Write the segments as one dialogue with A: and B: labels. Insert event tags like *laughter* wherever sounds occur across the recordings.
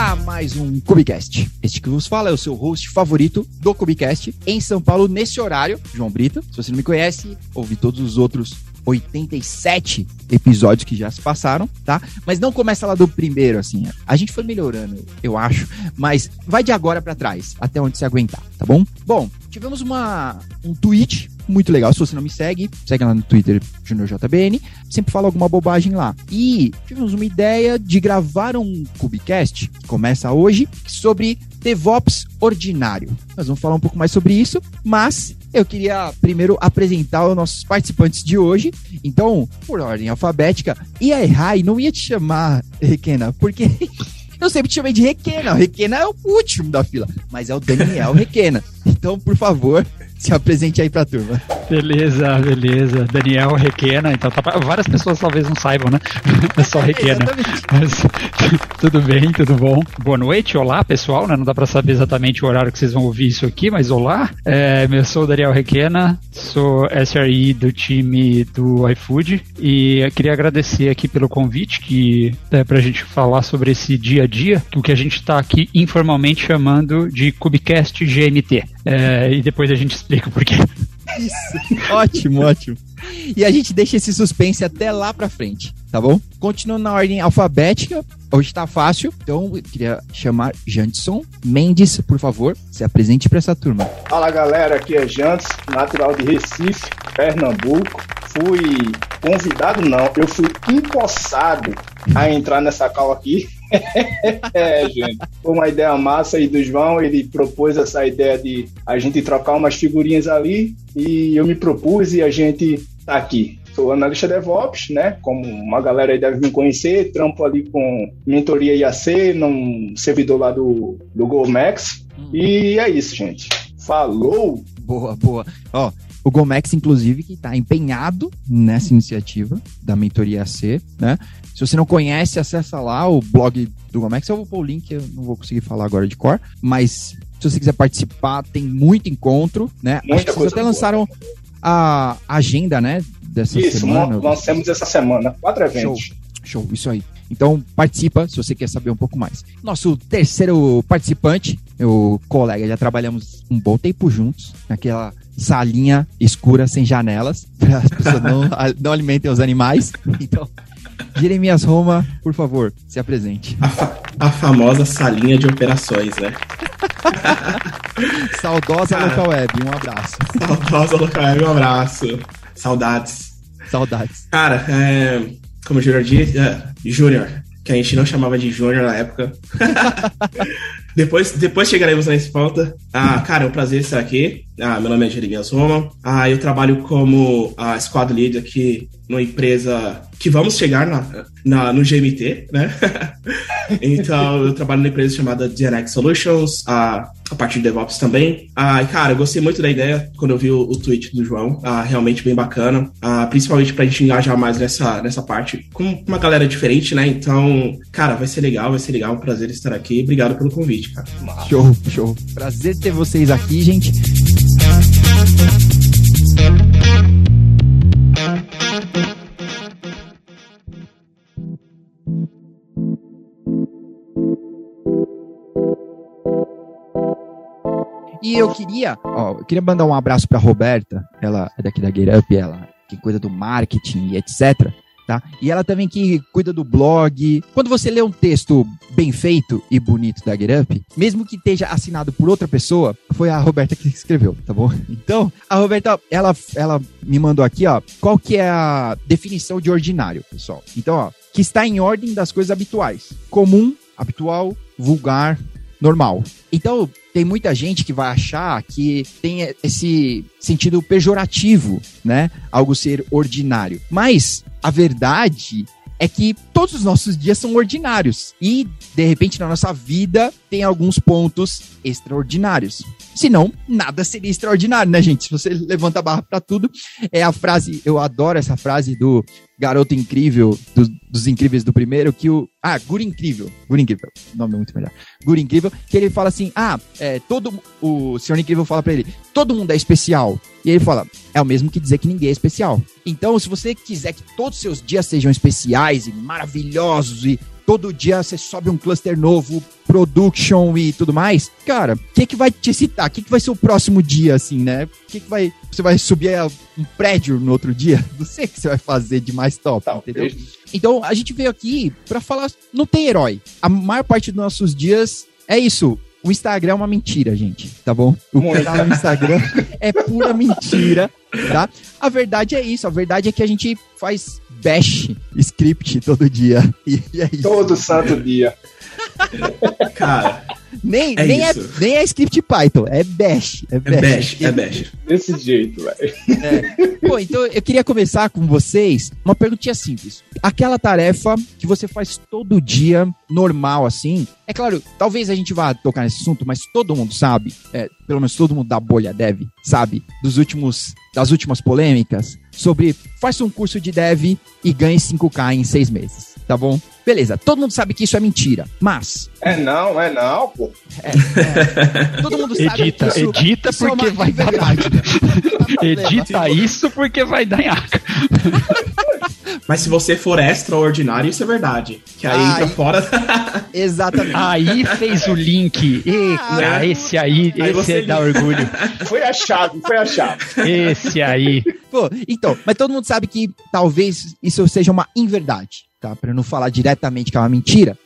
A: A mais um Cubicast. Este que vos fala é o seu host favorito do Cubicast em São Paulo nesse horário, João Brito. Se você não me conhece, ouve todos os outros 87 episódios que já se passaram, tá? Mas não começa lá do primeiro, assim. A gente foi melhorando, eu acho, mas vai de agora para trás, até onde se aguentar, tá bom? Bom, tivemos uma um tweet muito legal. Se você não me segue, segue lá no Twitter, JuniorJBN. Sempre falo alguma bobagem lá. E tivemos uma ideia de gravar um Cubicast, que começa hoje, sobre DevOps ordinário. Nós vamos falar um pouco mais sobre isso, mas eu queria primeiro apresentar os nossos participantes de hoje. Então, por ordem alfabética, ia errar e não ia te chamar, Requena, porque *laughs* eu sempre te chamei de Requena. O Requena é o último da fila, mas é o Daniel Requena. Então, por favor, se apresente aí pra turma.
B: Beleza, beleza. Daniel Requena, então tá, várias pessoas talvez não saibam, né? *laughs* É só Requena. Mas, *laughs* tudo bem, tudo bom? Boa noite, olá pessoal, né? Não dá pra saber exatamente o horário que vocês vão ouvir isso aqui, mas olá. É, eu sou o Daniel Requena, sou SRI do time do iFood e queria agradecer aqui pelo convite que é pra gente falar sobre esse dia a dia, o que a gente tá aqui informalmente chamando de Cubicast GMT. É, e depois a gente explica por quê.
A: Isso. ótimo, ótimo. E a gente deixa esse suspense até lá pra frente, tá bom? Continuando na ordem alfabética, hoje tá fácil, então eu queria chamar Jantson Mendes, por favor, se apresente para essa turma.
C: Fala galera, aqui é Jantes, natural de Recife, Pernambuco. Fui convidado, não, eu fui empossado a entrar nessa cal aqui é, gente. Foi uma ideia massa aí do João. Ele propôs essa ideia de a gente trocar umas figurinhas ali e eu me propus e a gente tá aqui. Sou analista DevOps, né? Como uma galera aí deve me conhecer, trampo ali com mentoria IAC, num servidor lá do, do GoMax. Hum. E é isso, gente. Falou!
A: Boa, boa. Ó, o Gomex, inclusive, que está empenhado nessa iniciativa da mentoria AC, né? Se você não conhece, acessa lá o blog do Gomex. Eu vou pôr o link, eu não vou conseguir falar agora de cor, mas se você quiser participar, tem muito encontro, né? Muita Acho que vocês até lançaram a agenda, né?
C: Dessa Isso, semana. Lançamos essa semana, quatro eventos.
A: Show, show, isso aí. Então participa se você quer saber um pouco mais. Nosso terceiro participante, o colega, já trabalhamos um bom tempo juntos, naquela salinha escura sem janelas, para as pessoas não, *laughs* não alimentem os animais. Então, Jeremias Roma, por favor, se apresente.
D: A, fa a famosa salinha de operações, né? *laughs*
A: Saudosa Cara, Local Web, um abraço.
D: Saudosa Local Web, um abraço. Saudades.
A: Saudades.
D: Cara, é, como o Júnior disse, é, Júnior, que a gente não chamava de Júnior na época. *laughs* depois, depois chegaremos nesse ponto. Ah, cara, é um prazer estar aqui. Ah, meu nome é Jeremias Roma. Ah, eu trabalho como ah, squad lead aqui numa empresa que vamos chegar na, na no GMT, né? *laughs* então, eu trabalho numa empresa chamada DNX Solutions, a, a partir de DevOps também. Ah, cara, eu gostei muito da ideia quando eu vi o, o tweet do João, ah, realmente bem bacana, ah, principalmente pra gente engajar mais nessa, nessa parte com uma galera diferente, né? Então, cara, vai ser legal, vai ser legal, um prazer estar aqui. Obrigado pelo convite, cara.
A: Show, show. Prazer ter vocês aqui, gente. E eu queria, ó, eu queria mandar um abraço para Roberta, ela é daqui da Get Up, ela que cuida do marketing e etc. Tá? E ela também que cuida do blog. Quando você lê um texto bem feito e bonito da Get Up, mesmo que esteja assinado por outra pessoa, foi a Roberta que escreveu, tá bom? *laughs* Então, a Roberta, ela, ela me mandou aqui, ó, qual que é a definição de ordinário, pessoal. Então, ó, que está em ordem das coisas habituais. Comum, habitual, vulgar, normal. Então, tem muita gente que vai achar que tem esse sentido pejorativo, né? Algo ser ordinário. Mas a verdade é que todos os nossos dias são ordinários. E, de repente, na nossa vida, tem alguns pontos extraordinários. Senão, nada seria extraordinário, né, gente? Se você levanta a barra para tudo, é a frase, eu adoro essa frase do garoto incrível, do, dos incríveis do primeiro, que o. Ah, Guri Incrível. Guri Incrível. Nome é muito melhor. Guri Incrível, que ele fala assim: ah, é, todo. O Senhor Incrível fala para ele: todo mundo é especial. E ele fala: é o mesmo que dizer que ninguém é especial. Então, se você quiser que todos os seus dias sejam especiais e maravilhosos e todo dia você sobe um cluster novo, production e tudo mais, cara, o que que vai te citar? O que que vai ser o próximo dia, assim, né? O que que vai... Você vai subir um prédio no outro dia? *laughs* Não sei o que você vai fazer de mais top, entendeu? Então, a gente veio aqui para falar... Não tem herói. A maior parte dos nossos dias é isso. O Instagram é uma mentira, gente, tá bom? O canal no Instagram *laughs* é pura mentira, tá? A verdade é isso, a verdade é que a gente faz bash script todo dia.
C: E, e é isso. Todo santo dia.
A: Cara. Nem é, nem, é, nem é script Python, é bash.
D: É bash, é bash. É bash.
C: Desse jeito, velho.
A: É. Bom, então eu queria começar com vocês uma perguntinha simples. Aquela tarefa que você faz todo dia, normal assim. É claro, talvez a gente vá tocar nesse assunto, mas todo mundo sabe, é, pelo menos todo mundo da bolha dev, sabe, dos últimos, das últimas polêmicas sobre faça um curso de dev e ganhe 5k em seis meses, tá bom? Beleza, todo mundo sabe que isso é mentira, mas.
C: É não, é não, pô. É,
B: é. Todo mundo sabe edita, que isso, edita isso porque é vai dar *laughs* edita isso porque vai dar nhaca. *laughs*
D: Mas se você for extraordinário, isso é verdade. Que aí, aí entra fora. *laughs*
A: Exatamente.
B: Aí fez o link. Eita, ah, esse aí, aí esse é dá orgulho. *laughs*
C: Foi a chave, foi a chave.
B: Esse aí.
A: Pô, então, mas todo mundo sabe que talvez isso seja uma inverdade tá? Para não falar diretamente que é uma mentira.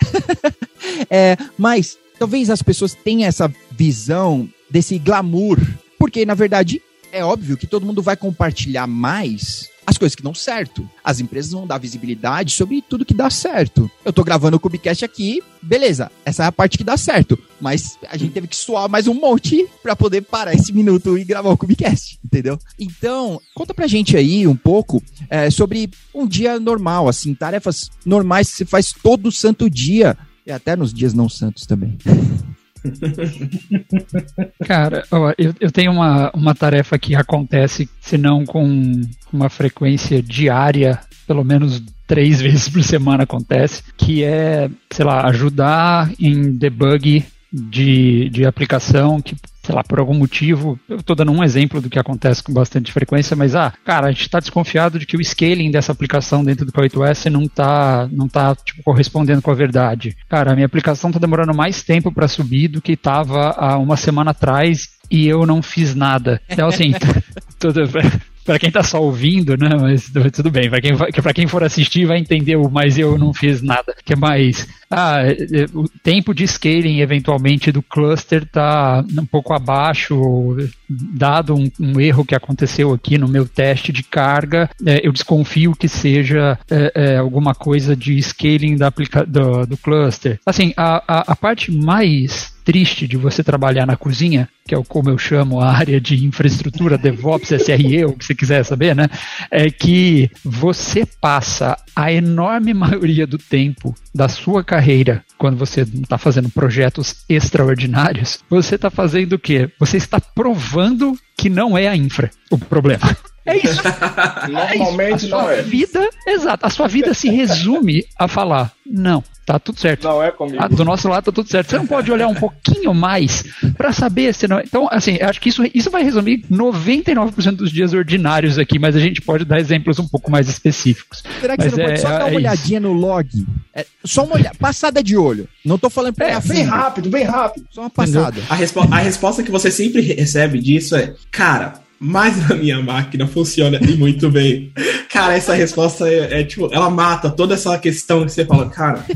A: *laughs* é, mas talvez as pessoas tenham essa visão desse glamour, porque na verdade é óbvio que todo mundo vai compartilhar mais as coisas que dão certo. As empresas vão dar visibilidade sobre tudo que dá certo. Eu tô gravando o Cubicast aqui, beleza, essa é a parte que dá certo. Mas a gente teve que suar mais um monte para poder parar esse minuto e gravar o Cubicast, entendeu? Então, conta pra gente aí um pouco é, sobre um dia normal, assim, tarefas normais que você faz todo santo dia. E até nos dias não santos também. *laughs* *laughs*
B: Cara, ó, eu, eu tenho uma, uma tarefa que acontece, se não com uma frequência diária, pelo menos três *laughs* vezes por semana acontece, que é, sei lá, ajudar em debug de, de aplicação que, sei lá, por algum motivo, eu estou dando um exemplo do que acontece com bastante frequência, mas, ah, cara, a gente está desconfiado de que o scaling dessa aplicação dentro do K8S não está não tá, tipo, correspondendo com a verdade. Cara, a minha aplicação está demorando mais tempo para subir do que estava há uma semana atrás e eu não fiz nada. Então, assim, *laughs* tudo, para quem tá só ouvindo, né? Mas tudo bem, para quem, quem for assistir vai entender o mas eu não fiz nada. Que é mais. Ah, é, é, o tempo de scaling eventualmente do cluster tá um pouco abaixo, dado um, um erro que aconteceu aqui no meu teste de carga. É, eu desconfio que seja é, é, alguma coisa de scaling da do, do cluster. Assim, a, a, a parte mais triste de você trabalhar na cozinha, que é como eu chamo a área de infraestrutura, DevOps, SRE, o que você quiser saber, né? É que você passa a enorme *laughs* maioria do tempo da sua carreira, quando você está fazendo projetos extraordinários, você está fazendo o quê? Você está provando que não é a infra o problema. *laughs* É isso.
C: Normalmente é isso. A sua
B: é. vida, exato, a sua vida se resume a falar, não, tá tudo certo.
C: Não é comigo. Ah,
B: do nosso lado tá tudo certo. Você não pode olhar um pouquinho mais para saber se não. É. Então, assim, acho que isso, isso vai resumir 99% dos dias ordinários aqui, mas a gente pode dar exemplos um pouco mais específicos.
A: Será que
B: mas
A: você não é, pode só é, dar uma olhadinha isso. no log? É, só uma olhada, passada de olho. Não tô falando
C: pra é, bem rápido, bem rápido.
A: Só uma passada.
D: A, respo a resposta que você sempre recebe disso é, cara, mas na minha máquina funciona e muito bem. Cara, essa resposta é, é, tipo, ela mata toda essa questão que você fala, cara,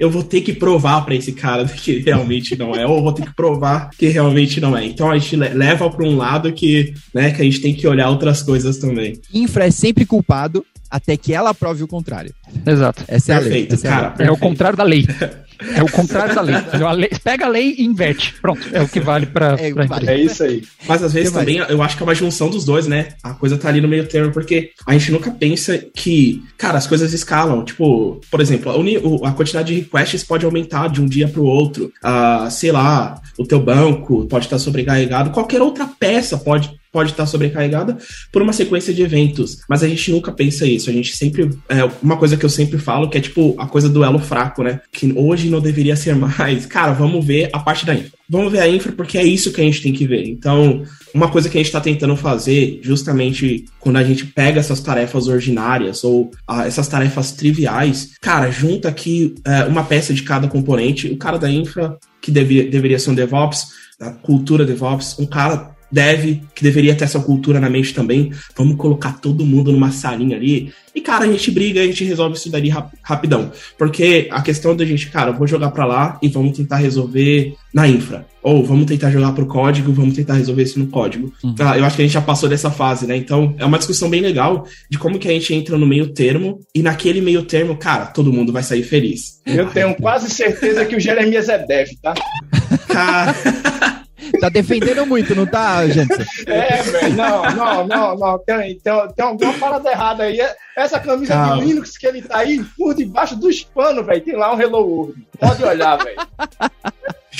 D: eu vou ter que provar para esse cara *laughs* que realmente não é, ou vou ter que provar que realmente não é. Então a gente leva para um lado que, né, que a gente tem que olhar outras coisas também.
A: Infra é sempre culpado até que ela prove o contrário.
B: Exato.
A: Essa é
D: Perfeito,
A: a lei. Essa é, a
D: cara.
A: lei.
B: É o contrário da lei. É o contrário da lei. A lei- Pega a lei e inverte. Pronto, é o que vale pra,
A: É o
B: pra.
C: É isso aí.
D: Mas às vezes
A: Que mais?
D: também eu acho que é uma junção dos dois, né? A coisa tá ali no meio termo, porque a gente nunca pensa que, cara, as coisas escalam. Tipo, por exemplo, a, uni- o- a quantidade de requests pode aumentar de um dia pro outro. Ah, sei lá, o teu banco pode estar sobrecarregado. Qualquer outra peça pode pode estar sobrecarregada por uma sequência de eventos. Mas a gente nunca pensa isso. A gente sempre. É uma coisa que eu sempre falo que é tipo a coisa do elo fraco, né? Que hoje não deveria ser *laughs* mais. Cara, vamos ver a parte da infra. Vamos ver a infra porque é isso que a gente tem que ver. Então, uma coisa que a gente está tentando fazer, justamente quando a gente pega essas tarefas ordinárias ou ah, essas tarefas triviais, cara, junta aqui é, uma peça de cada componente. O cara da infra, que deveria ser um DevOps, a cultura DevOps, um cara deve, que deveria ter essa cultura na mente também. Vamos colocar todo mundo numa salinha ali. E, cara, a gente briga, a gente resolve isso daí rap- rapidão. Porque a questão da gente, cara, eu vou jogar pra lá e vamos tentar resolver na infra. Ou vamos tentar jogar pro código, vamos tentar resolver isso no código.
A: Uhum.
D: Ah, Eu acho que a gente já passou dessa fase, né? Então, é uma discussão bem legal de como que a gente entra no meio termo. E naquele meio termo, cara, todo mundo vai sair feliz.
C: Eu tenho quase certeza que o Jeremias é dev, tá? *laughs*
D: Cara,
A: Tá defendendo muito, não tá, Jansen?
C: É, velho. Não, não, não, não. Tem, tem, tem alguma parada errada aí. Essa camisa
D: Calma.
C: de Linux que ele tá aí, por debaixo dos panos, velho, tem lá um Hello World. Pode olhar, velho.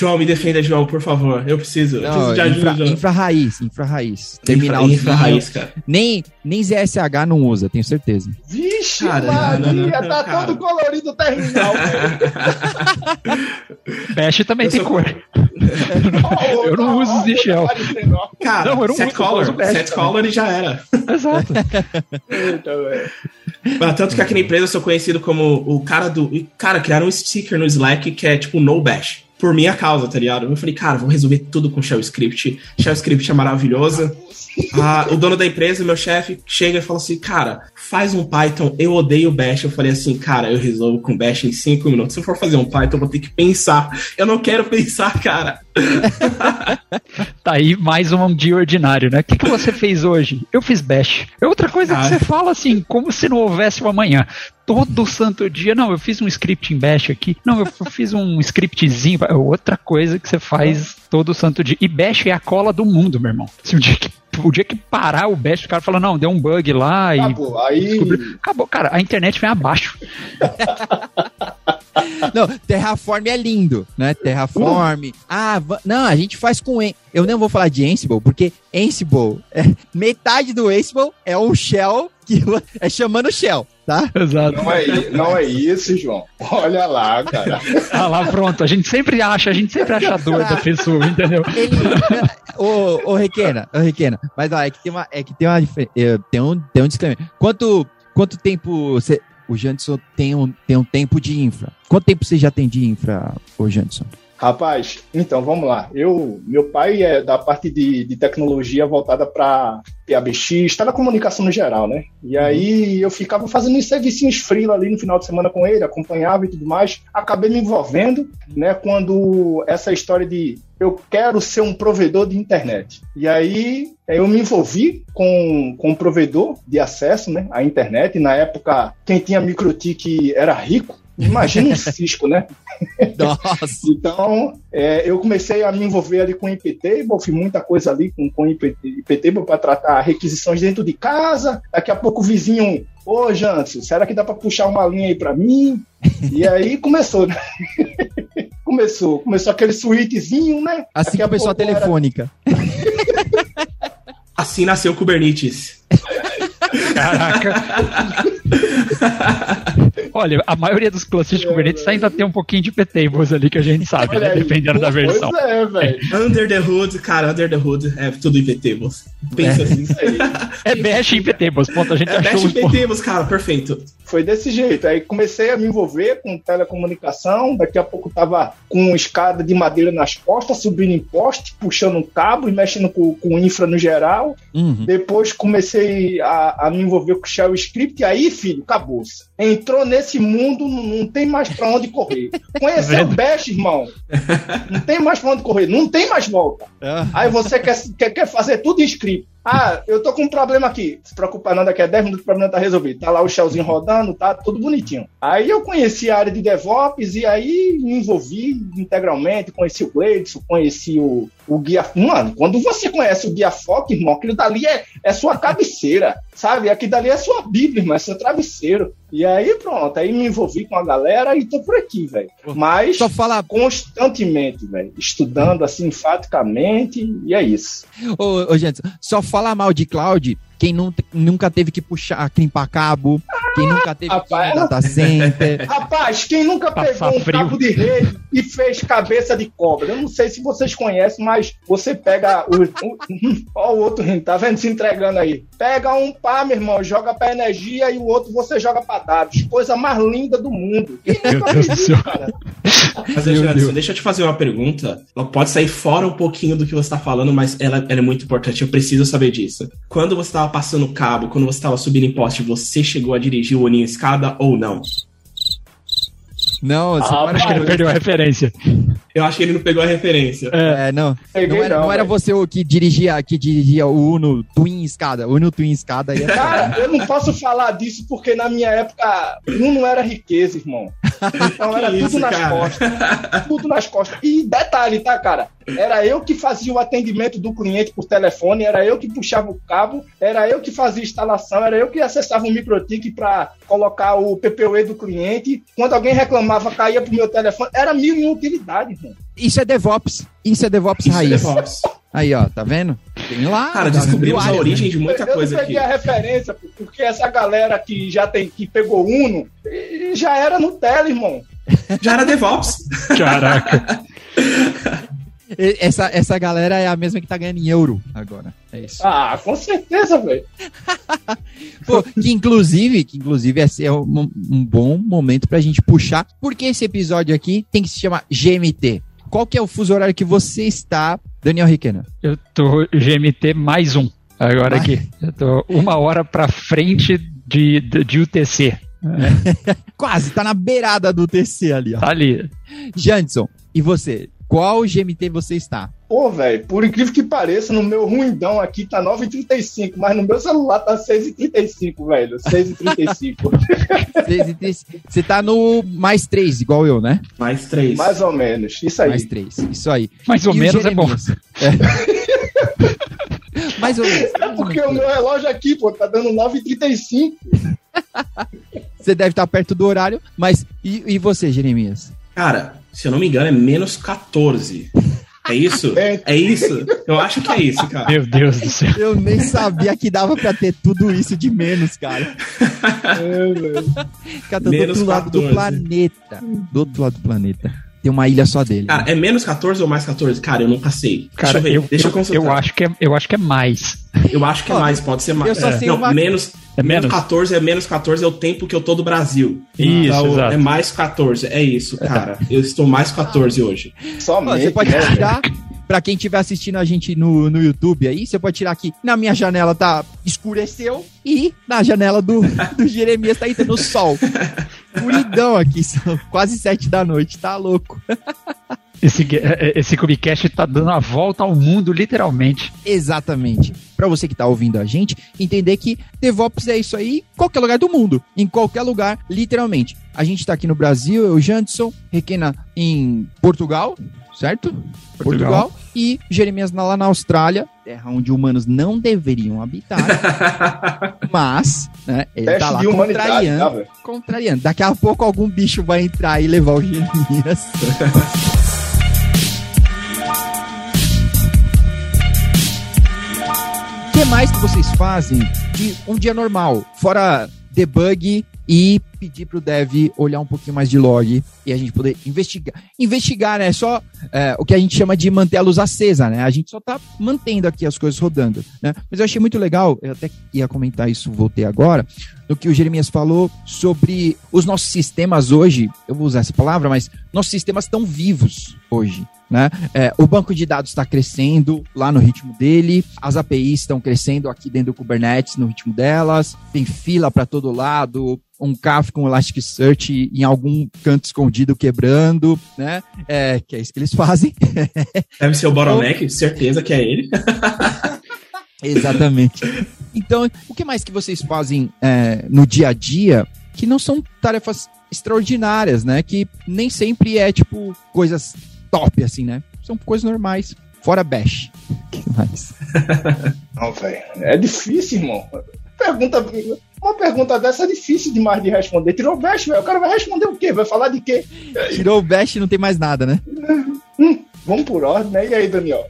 D: João, me defenda, João, por favor. Eu preciso. Eu
A: Não,
D: preciso de ajuda,
A: infra,
D: João.
A: infra raiz, infra raiz.
D: Infra,
A: Terminalzinho.
D: infra raiz, cara.
A: Nem, nem ZSH não usa, tenho certeza.
C: Vixe,
D: Cara,
C: Maria,
D: não, não, não,
C: tá
D: cara.
C: todo colorido o terminal. *laughs*
B: Bash também
D: Eu
B: tem
D: sou-
B: cor. *laughs* Eu não
C: ó,
B: uso Zichel.
C: parecendo, ó.
D: Cara,
B: Não, eu não
D: set
B: uso, eu uso
D: color.
B: Bash
D: Set
B: também.
D: color e já era.
B: Exato.
D: Ah, Tanto que aqui na empresa eu sou conhecido como o cara do. Cara, criaram um sticker no Slack que é tipo no bash. Por minha causa, tá ligado? Eu falei, cara, vou resolver tudo com Shell Script. Shell Script é maravilhosa. Ah, o dono da empresa, meu chefe, chega e fala assim, cara, faz um Python, eu odeio Bash. Eu falei assim, cara, eu resolvo com Bash em 5 minutos. Se eu for fazer um Python, eu vou ter que pensar. Eu não quero pensar, cara. *laughs*
B: Tá aí mais um dia ordinário, né? O que, que você fez hoje? Eu fiz bash. É outra coisa que
D: Ah.
B: você fala assim, como se não houvesse um amanhã. Todo santo dia, não, eu fiz um script em bash aqui. Não, eu fiz um scriptzinho. É outra coisa que você faz todo santo dia. E bash é a cola do mundo, meu irmão. Se o dia que, o dia que parar o bash, o cara fala, não, deu um bug lá e.
C: Acabou. Aí.
B: descobriu. Acabou, cara, a internet vem abaixo. *laughs* *laughs*
A: Não, Terraform é lindo, né? Terraform. Ah, não, a gente faz com. Eu não vou falar de Ansible, porque Ansible, é, metade do Ansible é um shell que é chamando shell, tá?
B: Exato.
C: Não é, não é isso, João. Olha lá, cara. *laughs*
B: Ah lá, pronto. A gente sempre acha, a gente sempre acha a dor da pessoa, entendeu?
A: Ele. ô, ô, Requena, ô, Requena. Mas ó, é que tem uma. É que tem uma é, tem um, tem um disclaimer. Quanto, quanto tempo você. O Janderson tem um, tem um tempo de infra. Quanto tempo você já tem de infra, ô Janderson?
C: Rapaz, então vamos lá. Eu, meu pai é da parte de, de tecnologia voltada para PABX, telecomunicação no geral, né? E aí eu ficava fazendo uns servicinhos freela ali no final de semana com ele, acompanhava e tudo mais. Acabei me envolvendo, né? Quando essa história de eu quero ser um provedor de internet. E aí eu me envolvi com, com um provedor de acesso né, à internet. Na época, quem tinha microtik era rico. Imagina um Cisco, né? *laughs*
A: Nossa.
C: Então, é, eu comecei a me envolver ali com IPTable, fiz muita coisa ali com, com IPTable para tratar requisições dentro de casa. Daqui a pouco o vizinho, ô Jansen, será que dá para puxar uma linha aí para mim? E aí começou, né? *laughs* começou, começou aquele suítezinho, né?
A: Assim
C: Daqui a
A: começou a
C: pouco era-
A: telefônica.
D: Assim nasceu o Kubernetes. *laughs*
B: Caraca. Olha, a maioria dos clusters de Kubernetes ainda tem um pouquinho de P-tables ali que a gente sabe, né? Dependendo da
C: Pois
B: versão.
C: é, velho. *laughs*
D: Under the Hood, cara, Under the Hood é tudo IPTables. Pensa assim.
C: Isso aí. *laughs*
B: É Bash em P-tables, ponto. A gente
D: É
B: achou
D: Bash
B: pontos.
D: IPTables, cara, perfeito.
C: Foi desse jeito. Aí comecei a me envolver com telecomunicação. Daqui a pouco tava com escada de madeira nas costas, subindo em poste, puxando um cabo e mexendo com, com infra no geral.
A: Uhum.
C: Depois comecei a, a me envolver com Shell Script. E aí, filho, acabou-se. Entrou nesse mundo, não, tem mais pra onde correr. Conheceu o? Bash, irmão. Não tem mais pra onde correr. Não tem mais volta.
A: Ah,
C: Aí você quer, quer, quer fazer tudo em script. Ah, eu tô com um problema aqui. Se preocupa não, daqui a 10 minutos o problema tá resolvido. Tá lá o shellzinho rodando, tá tudo bonitinho. Aí eu conheci a área de DevOps e aí me envolvi integralmente, conheci o Gleidson, conheci o, o guia. Mano, quando você conhece o guia foco, irmão, aquilo dali é, é sua cabeceira, sabe? Aquilo dali é sua Bíblia, irmão, é seu travesseiro. E aí pronto, aí me envolvi com a galera e tô por aqui, velho. Mas
A: Só fala.
C: constantemente, velho. Estudando assim, enfaticamente, e é isso.
A: Ô, ô, gente, só fala mal de cloud quem nu- nunca teve que puxar, limpar cabo, quem nunca teve que ir
C: rapaz,
A: no data center. *laughs*
C: Rapaz, quem nunca
B: Passar
C: pegou um
B: frio.
C: cabo de rede e fez cabeça de cobra? Eu não sei se vocês conhecem, mas você pega o. o ó, o outro rindo, tá vendo? Se entregando aí. Pega um pá, meu irmão, joga pra energia e o outro você joga pra dados. Coisa mais linda do mundo. Quem nunca
B: Deus
C: fez
B: do céu.
C: isso, cara?
D: Mas, deixa eu te fazer uma pergunta. Ela pode sair fora um pouquinho do que você está falando, mas ela, ela é muito importante. Eu preciso saber disso. Quando você estava passando cabo, quando você estava subindo em poste, você chegou a dirigir o Oninho escada ou não?
A: Não, você
C: Ah,
A: não
B: Acho que ele perdeu a referência.
D: Eu acho que ele não pegou a referência.
A: é, não,
C: Peguei
A: não era, não era você o que dirigia, que dirigia o Uno Twin Escada. Uno Twin Escada é
C: Cara, eu não posso falar disso porque na minha época não era riqueza, irmão. Então era
D: Que
C: tudo
D: isso,
C: nas
D: cara?
C: costas. Tudo nas costas. E detalhe, tá, cara? Era eu que fazia o atendimento do cliente por telefone, era eu que puxava o cabo, era eu que fazia a instalação, era eu que acessava o MikroTik para colocar o PPE do cliente. Quando alguém reclamava, caía pro meu telefone. Era mil e uma utilidade, irmão.
A: Isso é DevOps. Isso é DevOps
D: Isso é
A: raiz.
D: DevOps.
A: Aí, ó, tá vendo? Tem lá.
D: Cara, descobrimos a
A: área,
D: origem de muita
C: eu não
D: coisa aqui.
C: peguei a referência, porque essa galera que já tem, que pegou Uno, já era Nutella, irmão.
D: Já era DevOps.
B: Caraca. *laughs*
A: Essa, essa galera é a mesma que tá ganhando em euro agora. É isso.
C: Ah, com certeza, velho. *laughs*
A: Pô, que inclusive, que inclusive esse é um, um bom momento pra gente puxar, porque esse episódio aqui tem que se chamar GMT. Qual que é o fuso horário que você está, Daniel Riquena?
B: Eu tô GMT mais um. Agora
A: Mais?
B: aqui. Eu tô uma hora pra frente de, de, de UTC. *laughs*
A: Quase, tá na beirada do TC ali, ó.
B: Tá ali.
A: Janson, e você? Qual GMT você está?
C: Pô, velho, por incrível que pareça, no meu ruindão aqui tá 9h35, mas no meu celular tá 6h35, velho. 6h35.
A: Seis e três- *laughs* Você tá no mais três, igual eu, né?
D: Mais três.
C: Mais ou menos. Isso aí.
A: Mais três, isso aí.
B: Mais ou
A: E
B: menos é bom.
A: É. *laughs* mais ou menos.
C: É porque o meu relógio aqui, pô, tá dando 9h35.
A: Você deve estar perto do horário, mas e, e você, Jeremias?
D: Cara, se eu não me engano, é menos 14. É isso? *laughs*
C: É.
D: É isso? Eu acho que é isso, cara.
B: Meu Deus do céu.
A: Eu nem sabia que dava pra ter tudo isso de menos, cara.
C: É, velho.
A: Fica do outro lado do
D: 14.
A: planeta. Do outro lado do planeta. Tem uma ilha só dele.
D: Cara, é menos 14 ou mais 14? Cara, eu nunca sei.
B: Cara,
D: deixa eu ver,
B: eu,
D: deixa eu
B: eu,
D: consultar.
B: eu acho que é, eu acho que é mais.
D: Eu acho que é mais, pode ser mais.
A: eu só
D: É.
A: sei
D: Não,
A: uma-
D: menos,
B: É
D: menos
B: menos?
D: 14 é menos 14 é o tempo que eu tô do Brasil.
B: Isso,
D: Então,
B: exato.
D: É mais 14, é isso, cara. Eu estou mais 14 hoje.
A: Ó,
C: Somente.
A: você pode
C: né,
A: tirar. Pra quem estiver assistindo a gente no, no YouTube aí, você pode tirar aqui. Na minha janela tá escureceu e na janela do, *laughs* do Jeremias tá entrando o sol. Escuridão aqui, são quase sete da noite, tá louco. *laughs*
B: Esse, eh, esse Cubicast tá dando a volta ao mundo, literalmente.
A: Exatamente. Pra você que tá ouvindo a gente, entender que DevOps é isso aí em qualquer lugar do mundo. Em qualquer lugar, literalmente. A gente tá aqui no Brasil, eu, Janderson, Requena em Portugal, certo?
B: Portugal.
A: E Jeremias na- lá na Austrália, terra onde humanos não deveriam habitar. *laughs* mas, né, ele
C: Teste
A: tá lá
C: tá,
A: contrariando,
C: velho?
A: contrariando. Daqui a pouco algum bicho vai entrar e levar o Jeremias. O *laughs* que mais que vocês fazem de um dia normal, fora debug e pedir pro dev olhar um pouquinho mais de log e a gente poder investigar. Investigar, né? Só é, o que a gente chama de manter a luz acesa, né? A gente só tá mantendo aqui as coisas rodando, né? Mas eu achei muito legal, eu até ia comentar isso, voltei agora, do que o Jeremias falou sobre os nossos sistemas hoje, eu vou usar essa palavra, mas nossos sistemas estão vivos hoje, né? É, o banco de dados está crescendo lá no ritmo dele, as APIs estão crescendo aqui dentro do Kubernetes no ritmo delas, tem fila para todo lado, um Kafka, um Elasticsearch em algum canto escondido quebrando, né? É, que é isso que eles fazem. *laughs*
D: Deve ser o Bottleneck, certeza que é ele. *laughs*
A: Exatamente. Então, o que mais que vocês fazem é, no dia a dia que não são tarefas extraordinárias, né? Que nem sempre é, tipo, coisas top, assim, né? São coisas normais. Fora Bash. *laughs* que mais?
C: Não, velho. É difícil, irmão. Pergunta. Uma pergunta dessa é difícil demais de responder. Tirou o Bash, velho. O cara vai responder o quê? Vai falar de quê?
A: Tirou o Bash não tem mais nada, né?
C: Hum, vamos por ordem, né? E aí, Daniel?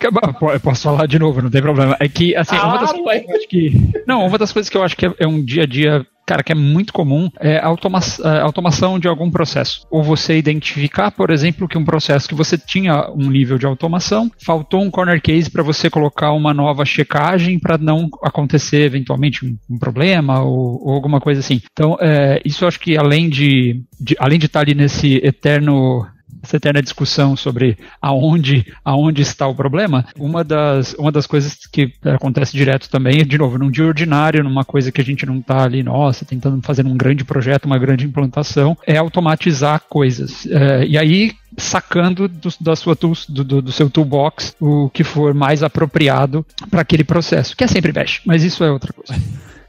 B: Eu posso falar de novo, não tem problema. É que, assim, ah, uma das coisas que. Não, uma das coisas que eu acho que é, é um dia a dia cara, que é muito comum, é automa automação de algum processo. Ou você identificar, por exemplo, que um processo que você tinha um nível de automação, faltou um corner case para você colocar uma nova checagem para não acontecer eventualmente um, problema ou, ou, alguma coisa assim. Então, é, isso eu acho que além de, de além de estar ali nesse eterno essa eterna discussão sobre aonde, aonde está o problema, uma das, uma das coisas que acontece direto também, de novo, num dia ordinário, numa coisa que a gente não está ali, nossa, tentando fazer um grande projeto, uma grande implantação, é automatizar coisas. É, e aí, sacando do, da sua tools, do, do, do, seu toolbox o que for mais apropriado para aquele processo, que é sempre bash, mas isso é outra coisa.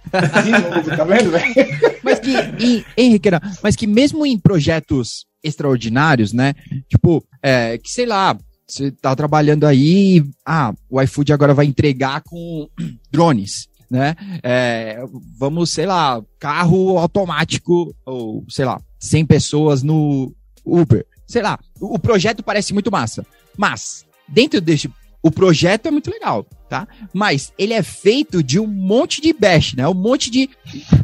B: *laughs*
A: De novo, tá vendo, velho? Mas que, em, Henrique, mas que mesmo em projetos extraordinários, né? Tipo, é, que sei lá, você tá trabalhando aí, ah, o iFood agora vai entregar com *clears throat* drones, né? É, vamos, sei lá, carro automático, ou sei lá, 100 pessoas no Uber. Sei lá, o projeto parece muito massa. Mas, dentro deste. O projeto é muito legal, tá? Mas ele é feito de um monte de bash, né? Um monte de,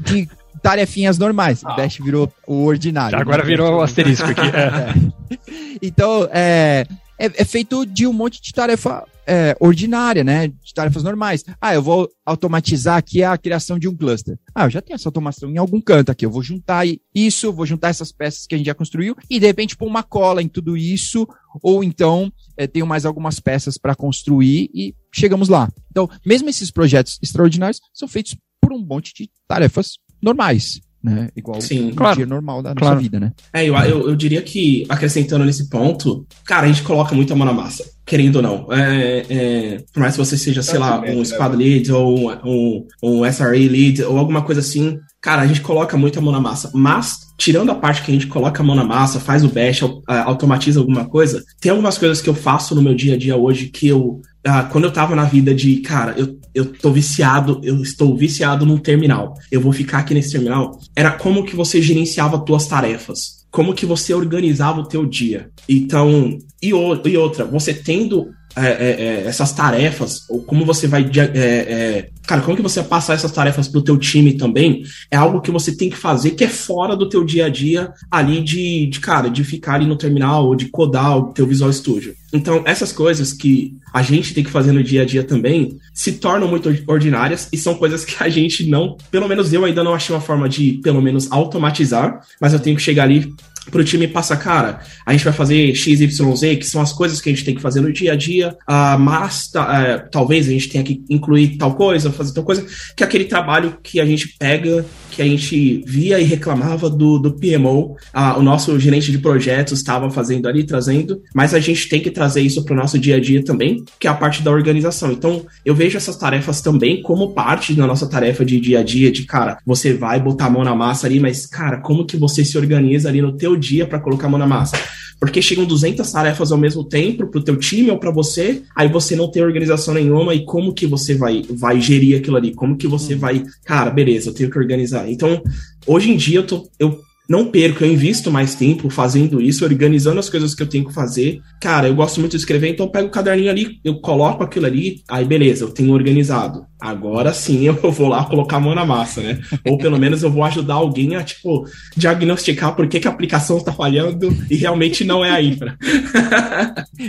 A: de tarefinhas normais. Ah. O Dash virou o ordinário.
B: Agora
A: né?
B: virou o asterisco aqui. É. *laughs*
A: É. Então, é, é, é, feito de um monte de tarefa é, ordinária, né? De tarefas normais. Ah, eu vou automatizar aqui a criação de um cluster. Ah, eu já tenho essa automação em algum canto aqui. Eu vou juntar isso, vou juntar essas peças que a gente já construiu e de repente pôr uma cola em tudo isso. Ou então é, tenho mais algumas peças para construir e chegamos lá. Então, mesmo esses projetos extraordinários são feitos por um monte de tarefas normais. Né? Igual
B: Sim,
A: o
B: claro,
A: dia normal da
B: claro.
A: nossa vida, né?
D: É, eu, eu, eu, diria que, acrescentando nesse ponto, cara, a gente coloca muito a mão na massa, querendo ou não. É, é, por mais que você seja, sei lá, um squad lead ou um, um, um SRA lead ou alguma coisa assim, cara, a gente coloca muito a mão na massa. Mas, tirando a parte que a gente coloca a mão na massa, faz o bash, automatiza alguma coisa, tem algumas coisas que eu faço no meu dia a dia hoje que eu ah, quando eu tava na vida de, cara, eu, eu tô viciado, eu estou viciado num terminal, eu vou ficar aqui nesse terminal, era como que você gerenciava tuas tarefas, como que você organizava o teu dia. Então, e, o, e outra, você tendo é, é, é, essas tarefas, ou como você vai. É, é, cara, como que você passar essas tarefas pro teu time também, é algo que você tem que fazer que é fora do teu dia a dia ali de, de cara, de ficar ali no terminal ou de codar o teu Visual Studio. Então, essas coisas que a gente tem que fazer no dia a dia também se tornam muito ordinárias e são coisas que a gente não, pelo menos eu ainda não achei uma forma de, pelo menos, automatizar, mas eu tenho que chegar ali pro time passa, cara, a gente vai fazer XYZ, que são as coisas que a gente tem que fazer no dia a dia, uh, mas uh, talvez a gente tenha que incluir tal coisa, fazer tal coisa, que é aquele trabalho que a gente pega, que a gente via e reclamava do, do PMO, ah, o nosso gerente de projetos estava fazendo ali, trazendo, mas a gente tem que trazer isso para o nosso dia a dia também, que é a parte da organização. Então, eu vejo essas tarefas também como parte da nossa tarefa de dia a dia, de, cara, você vai botar a mão na massa ali, mas, cara, como que você se organiza ali no teu dia para colocar a mão na massa. Porque chegam 200 tarefas ao mesmo tempo pro teu time ou para você, aí você não tem organização nenhuma e como que você vai vai gerir aquilo ali? Como que você hum. vai, cara, beleza, eu tenho que organizar. Então, hoje em dia eu tô eu não perco, eu invisto mais tempo fazendo isso, organizando as coisas que eu tenho que fazer. Cara, eu gosto muito de escrever, então eu pego o caderninho ali, eu coloco aquilo ali, aí beleza, eu tenho organizado. Agora sim *laughs* eu vou lá colocar a mão na massa, né? Ou pelo menos eu vou ajudar alguém a, tipo, diagnosticar por que, que a aplicação está falhando e realmente não é a infra.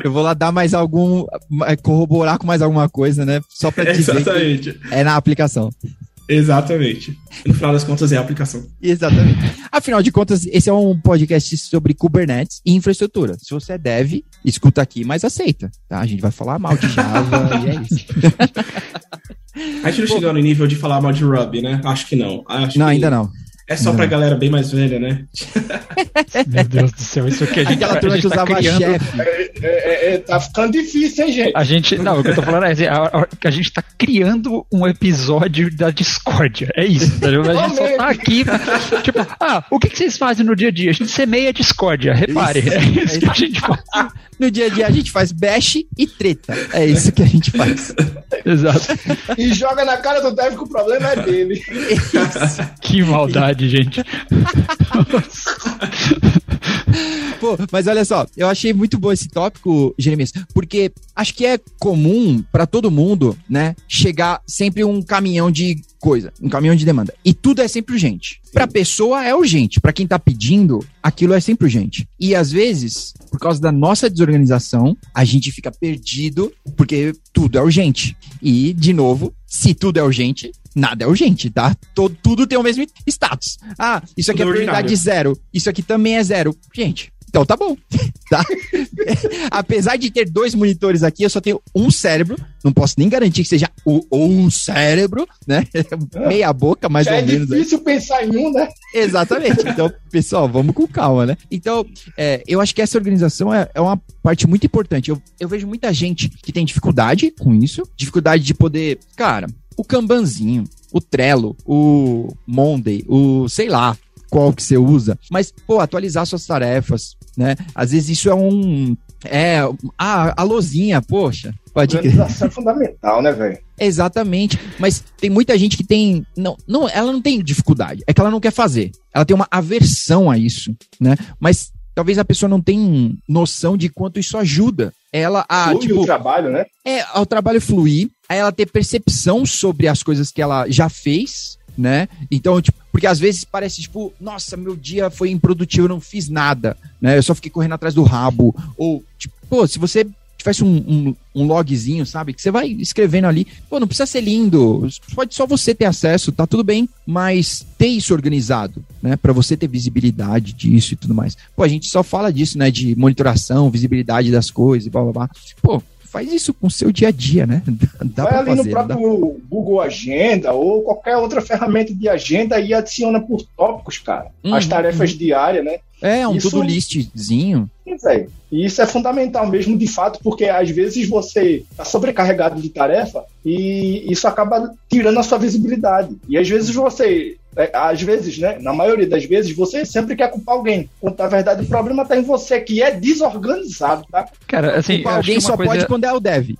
A: eu vou lá dar mais algum, corroborar com mais alguma coisa, né? Só para dizer Exatamente. que é na aplicação.
D: Exatamente. No final das contas é a aplicação.
A: Exatamente. *laughs* Afinal de contas, esse é um podcast sobre Kubernetes e infraestrutura. Se você é dev, escuta aqui, mas aceita, tá? A gente vai falar mal de Java *laughs* e é isso.
D: A gente não chegou no nível de falar mal de Ruby, né? Acho que não. Acho
A: não,
D: que...
A: ainda não.
D: É só não. pra galera bem mais velha, né?
B: Meu Deus do céu, isso aqui a gente,
A: Aquela turma que tá criando... chefe.
C: É, é, é, tá ficando difícil, hein, gente?
B: A gente, não, o que eu tô falando é assim, a, a, a gente tá criando um episódio da discórdia. É isso, entendeu? A gente só tá aqui, tipo, ah, o que, que vocês fazem no dia a dia? A gente semeia discórdia, repare. Isso, é *laughs* isso que a gente faz.
A: No dia a dia a gente faz bash e treta. É isso que a gente faz.
B: Exato.
C: E joga na cara do Dev que o problema é dele.
B: Isso. *laughs* Que maldade, gente. *laughs*
A: Pô, mas olha só, eu achei muito bom esse tópico, Jeremias, porque acho que é comum para todo mundo, né, chegar sempre um caminhão de coisa, um caminhão de demanda. E tudo é sempre urgente. Para pessoa é urgente, para quem tá pedindo, aquilo é sempre urgente. E às vezes, por causa da nossa desorganização, a gente fica perdido porque tudo é urgente. E, de novo, se tudo é urgente, nada é urgente, tá? Todo, tudo tem o mesmo status. Ah, isso aqui tudo é prioridade ordinário. zero. Isso aqui também é zero. Gente, então tá bom, *laughs* tá? *laughs* Apesar de ter dois monitores aqui, eu só tenho um cérebro. Não posso nem garantir que seja o, um cérebro, né? *laughs* Meia boca, mais Já ou
C: é
A: menos.
C: É difícil pensar em um, né?
A: Exatamente. Então, pessoal, vamos com calma, né? Então, é, eu acho que essa organização é, é uma parte muito importante. Eu, eu vejo muita gente que tem dificuldade com isso, dificuldade de poder, cara, o Kanbanzinho, o Trello, o Monday, o sei lá, qual que você usa, mas, pô, atualizar suas tarefas, né? Às vezes isso é um. É, a, a lozinha, poxa.
C: Pode Organização é fundamental, né, velho?
A: Exatamente. Mas tem muita gente que tem. Não, não, ela não tem dificuldade, é que ela não quer fazer. Ela tem uma aversão a isso, né? Mas talvez a pessoa não tenha noção de quanto isso ajuda ela a
C: Flui tipo, o trabalho, né?
A: É, ao trabalho fluir, a ela ter percepção sobre as coisas que ela já fez, né? Então, tipo, porque às vezes parece, tipo, nossa, meu dia foi improdutivo, eu não fiz nada, né? Eu só fiquei correndo atrás do rabo. Ou, tipo, pô, se você tivesse um, um, um, logzinho, sabe? Que você vai escrevendo ali. Pô, não precisa ser lindo. Pode só você ter acesso, tá tudo bem. Mas ter isso organizado, né? Para você ter visibilidade disso e tudo mais. Pô, a gente só fala disso, né? De monitoração, visibilidade das coisas, blá blá blá. Pô, faz isso com o seu dia a dia, né? *laughs*
C: Dá Vai ali fazer, no próprio Google Agenda ou qualquer outra ferramenta de agenda e adiciona por tópicos, cara. Uhum, as tarefas uhum. diárias, né?
A: É, um isso... tudo listzinho.
C: É, e isso é fundamental mesmo, de fato, porque às vezes você está sobrecarregado de tarefa e isso acaba tirando a sua visibilidade. E às vezes você às vezes, né? Na maioria das vezes, você sempre quer culpar alguém. Quando na verdade o problema está em você, que é desorganizado, tá?
B: Cara, assim.
A: alguém só coisa... pode quando é o dev.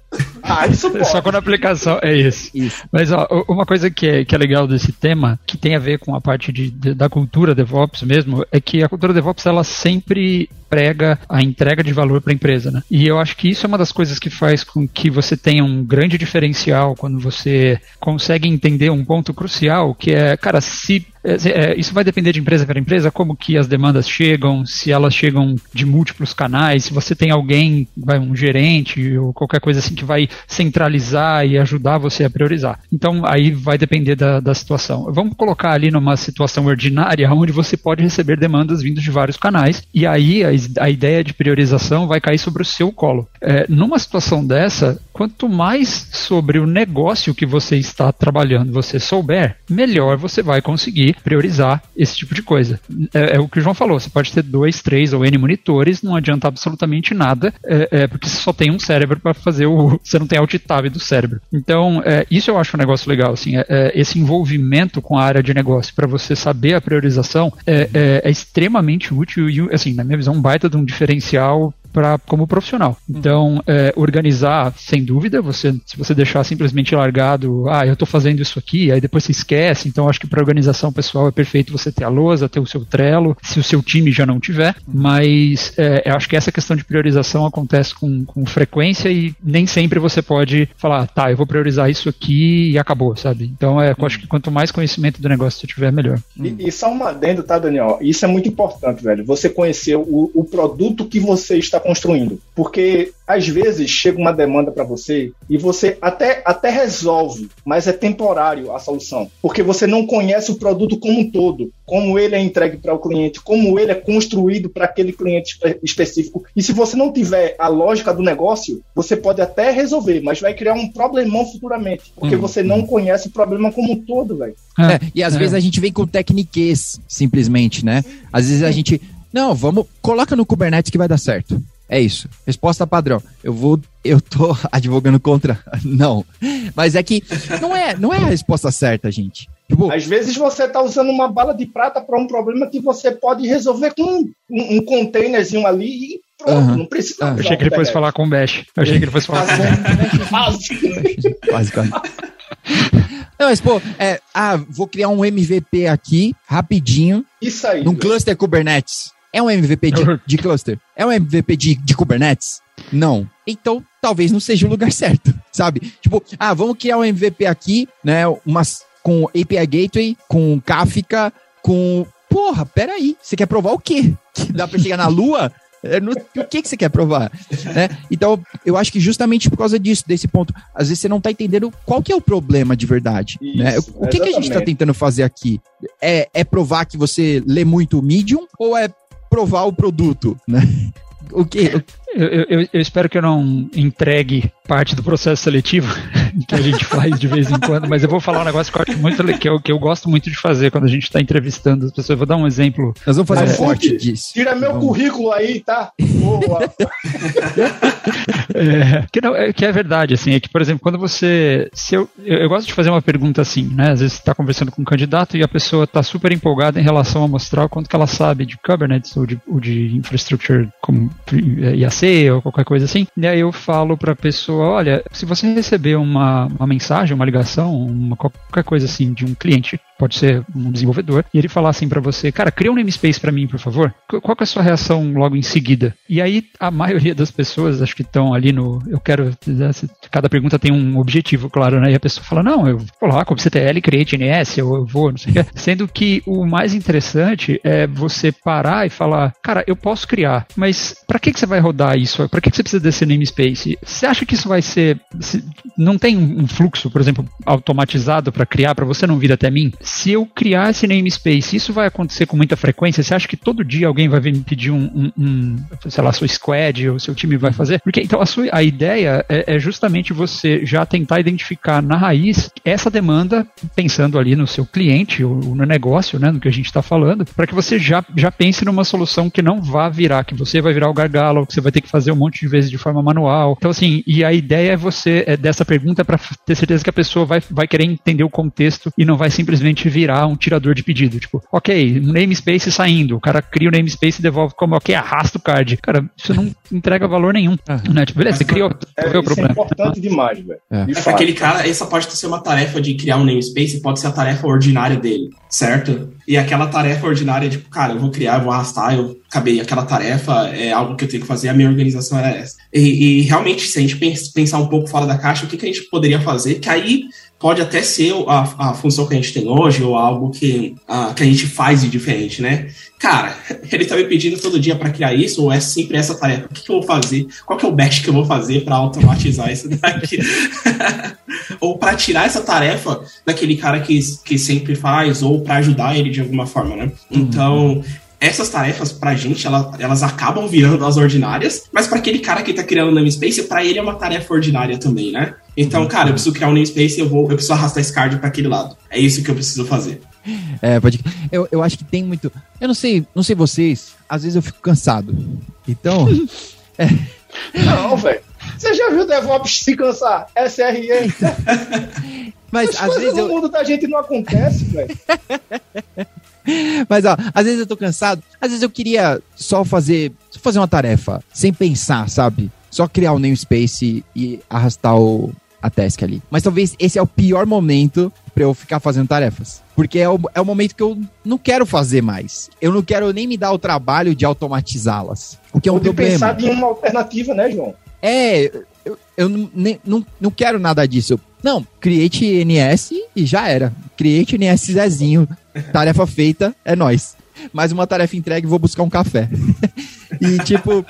B: Ah, isso *laughs* pode. Só quando a aplicação. É isso. isso. Mas, ó, uma coisa que é, que é legal desse tema, que tem a ver com a parte de, de da cultura DevOps mesmo, é que a cultura DevOps, ela sempre prega a entrega de valor para a empresa, né? E eu acho que isso é uma das coisas que faz com que você tenha um grande diferencial quando você consegue entender um ponto crucial, que é, cara, se isso vai depender de empresa para empresa, como que as demandas chegam, se elas chegam de múltiplos canais, se você tem alguém, vai um gerente ou qualquer coisa assim que vai centralizar e ajudar você a priorizar. Então aí vai depender da, da situação. Vamos colocar ali numa situação ordinária onde você pode receber demandas vindas de vários canais e aí a, a ideia de priorização vai cair sobre o seu colo. É, numa situação dessa, quanto mais sobre o negócio que você está trabalhando você souber, melhor você vai conseguir priorizar esse tipo de coisa. É, é, o que o João falou, você pode ter dois, três ou N monitores, não adianta absolutamente nada, é, é porque você só tem um cérebro para fazer o. *laughs* Você não tem alt tab do cérebro. Então, é, isso eu acho um negócio legal, assim, é, é, esse envolvimento com a área de negócio para você saber a priorização é, extremamente útil e, assim, na minha visão, um baita de um diferencial para como profissional. Então, é, organizar, sem dúvida, você se você deixar simplesmente largado, ah, eu estou fazendo isso aqui, aí depois você esquece. Então, acho que para organização pessoal é perfeito você ter a lousa, ter o seu Trello, se o seu time já não tiver. Mas é, eu acho que essa questão de priorização acontece com, com frequência e nem sempre você pode falar, tá, eu vou priorizar isso aqui e acabou, sabe? Então, é, eu acho que quanto mais conhecimento do negócio você tiver, melhor.
C: E, e só um adendo, tá, Daniel? Isso é muito importante, velho. Você conhecer o, o produto que você está construindo. Porque às vezes chega uma demanda para você e você até, até resolve, mas é temporário a solução. Porque você não conhece o produto como um todo, como ele é entregue para o cliente, como ele é construído para aquele cliente específico. E se você não tiver a lógica do negócio, você pode até resolver, mas vai criar um problemão futuramente. Porque uhum. você não conhece o problema como um todo, velho.
A: É, e às é. vezes a gente vem com tecniquez, simplesmente, né? Às vezes a gente. Não, vamos. Coloca no Kubernetes que vai dar certo. É isso. Resposta padrão. Eu vou. Eu tô *laughs* advogando contra. *laughs* Não. Mas é que não é, não é a resposta certa, gente.
C: Tipo, Às vezes você está usando uma bala de prata para um problema que você pode resolver com um, um containerzinho ali e pronto, uh -huh. não precisa. Uh
B: -huh. Achei que ele fosse falar com o Bash. Eu achei que ele fosse falar com o
A: Bash. Quase, quase. Não, mas, pô, é, ah, vou criar um MVP aqui, rapidinho.
C: Isso aí.
A: Num cluster Kubernetes. É um MVP de, *laughs* de cluster? É um MVP de, de Kubernetes? Não. Então, talvez não seja o lugar *laughs* certo, sabe? Tipo, ah, vamos criar um MVP aqui, né? Umas, com API Gateway, com Kafka, com. Porra, peraí. Você quer provar o quê? *laughs* Que dá pra chegar na Lua? No, o que, que você quer provar? né? Então, eu acho que justamente por causa disso, desse ponto, às vezes você não está entendendo qual que é o problema de verdade. Isso, né? O que, que a gente está tentando fazer aqui? É, é provar que você lê muito Medium ou é provar o produto, né? *laughs*
B: O que? Eu, eu, eu, espero que eu não entregue parte do processo seletivo *laughs* que a gente faz de vez em quando, mas eu vou falar um negócio que eu acho muito que eu, que eu gosto muito de fazer quando a gente está entrevistando as pessoas. Eu vou dar um exemplo.
A: Nós vamos fazer é, um forte disso.
C: Tira meu vamos. currículo aí, tá?
B: Boa. *laughs* é, que, não, é, que é verdade, assim, é que, por exemplo, quando você. Se eu, eu, eu gosto de fazer uma pergunta assim, né? Às vezes você está conversando com um candidato e a pessoa está super empolgada em relação a mostrar o quanto que ela sabe de Kubernetes ou de, ou de infrastructure como Ou qualquer coisa assim. E aí eu falo para a pessoa: olha, se você receber uma, uma mensagem, uma ligação, uma, qualquer coisa assim de um cliente pode ser um desenvolvedor, e ele falar assim para você, cara, cria um namespace para mim, por favor. Qual é a sua reação logo em seguida? E aí a maioria das pessoas, acho que estão ali no, eu quero, cada pergunta tem um objetivo, claro, né? E a pessoa fala, não, eu vou lá com CTL, create NS, eu, eu vou, não sei o que. Sendo que o mais interessante é você parar e falar, cara, eu posso criar, mas para que, que você vai rodar isso? Para que, que você precisa desse namespace? Você acha que isso vai ser, não tem um fluxo, por exemplo, automatizado para criar, para você não vir até mim? Se eu criar esse namespace, isso vai acontecer com muita frequência? Você acha que todo dia alguém vai vir me pedir um, um, um sei lá, seu squad ou seu time vai fazer? Porque então a, sua, a ideia é, é, justamente você já tentar identificar na raiz essa demanda, pensando ali no seu cliente ou no negócio, né, no que a gente está falando, para que você já, já pense numa solução que não vá virar, que você vai virar o gargalo, que você vai ter que fazer um monte de vezes de forma manual. Então, assim, e a ideia é você, é dessa pergunta para ter certeza que a pessoa vai, vai querer entender o contexto e não vai simplesmente simplesmente virar um tirador de pedido. Tipo, ok, namespace saindo, o cara cria o namespace e devolve como, ok, arrasta o card. Cara, isso não entrega valor nenhum. Né? Tipo, beleza, você criou,
C: é, o problema. É importante demais, velho. É.
D: é aquele cara, essa pode ser uma tarefa de criar um namespace, pode ser a tarefa ordinária dele, certo? E aquela tarefa ordinária, tipo, cara, eu vou criar, eu vou arrastar, eu acabei aquela tarefa, é algo que eu tenho que fazer, a minha organização era essa. E, e realmente, se a gente pensar um pouco fora da caixa, o que, que a gente poderia fazer? Que aí pode até ser a, a função que a gente tem hoje ou algo que, a, que a gente faz de diferente, né? Cara, *laughs* ele tá me pedindo todo dia para criar isso ou é sempre essa tarefa? O que, que, eu vou fazer? Qual que é o batch que eu vou fazer para automatizar isso daqui? *laughs* ou para tirar essa tarefa daquele cara que, que sempre faz ou para ajudar ele de alguma forma, né? Uhum. Essas tarefas pra gente, ela, elas acabam virando as ordinárias, mas para aquele cara que tá criando o namespace, para ele é uma tarefa ordinária também, né? Então, uhum. cara, eu preciso criar um namespace, eu vou, eu preciso arrastar esse card para aquele lado. É isso que eu preciso fazer.
A: É, pode. Eu, eu acho que tem muito. Eu não sei, não sei vocês, às vezes eu fico cansado. Então. *laughs*
C: é... Não, velho. Você já viu DevOps se cansar? SRE. *laughs*
A: Mas As às vezes.
C: No eu... mundo da gente não acontece, velho. *laughs* *laughs*
A: Mas ó, às vezes eu tô cansado, às vezes eu queria só fazer, só fazer uma tarefa, sem pensar, sabe? Só criar o um namespace e arrastar o, a task ali. Mas talvez esse é o pior momento para eu ficar fazendo tarefas. Porque é o, é o momento que eu não quero fazer mais. Eu não quero nem me dar o trabalho de automatizá-las. O que é um Ou problema.
C: pensar em uma alternativa, né, João?
A: É, eu, eu nem, não, não quero nada disso. Não, create NS e já era. Create NS Zezinho. Tarefa feita, é nós. Mais uma tarefa entregue, vou buscar um café. *laughs* e tipo,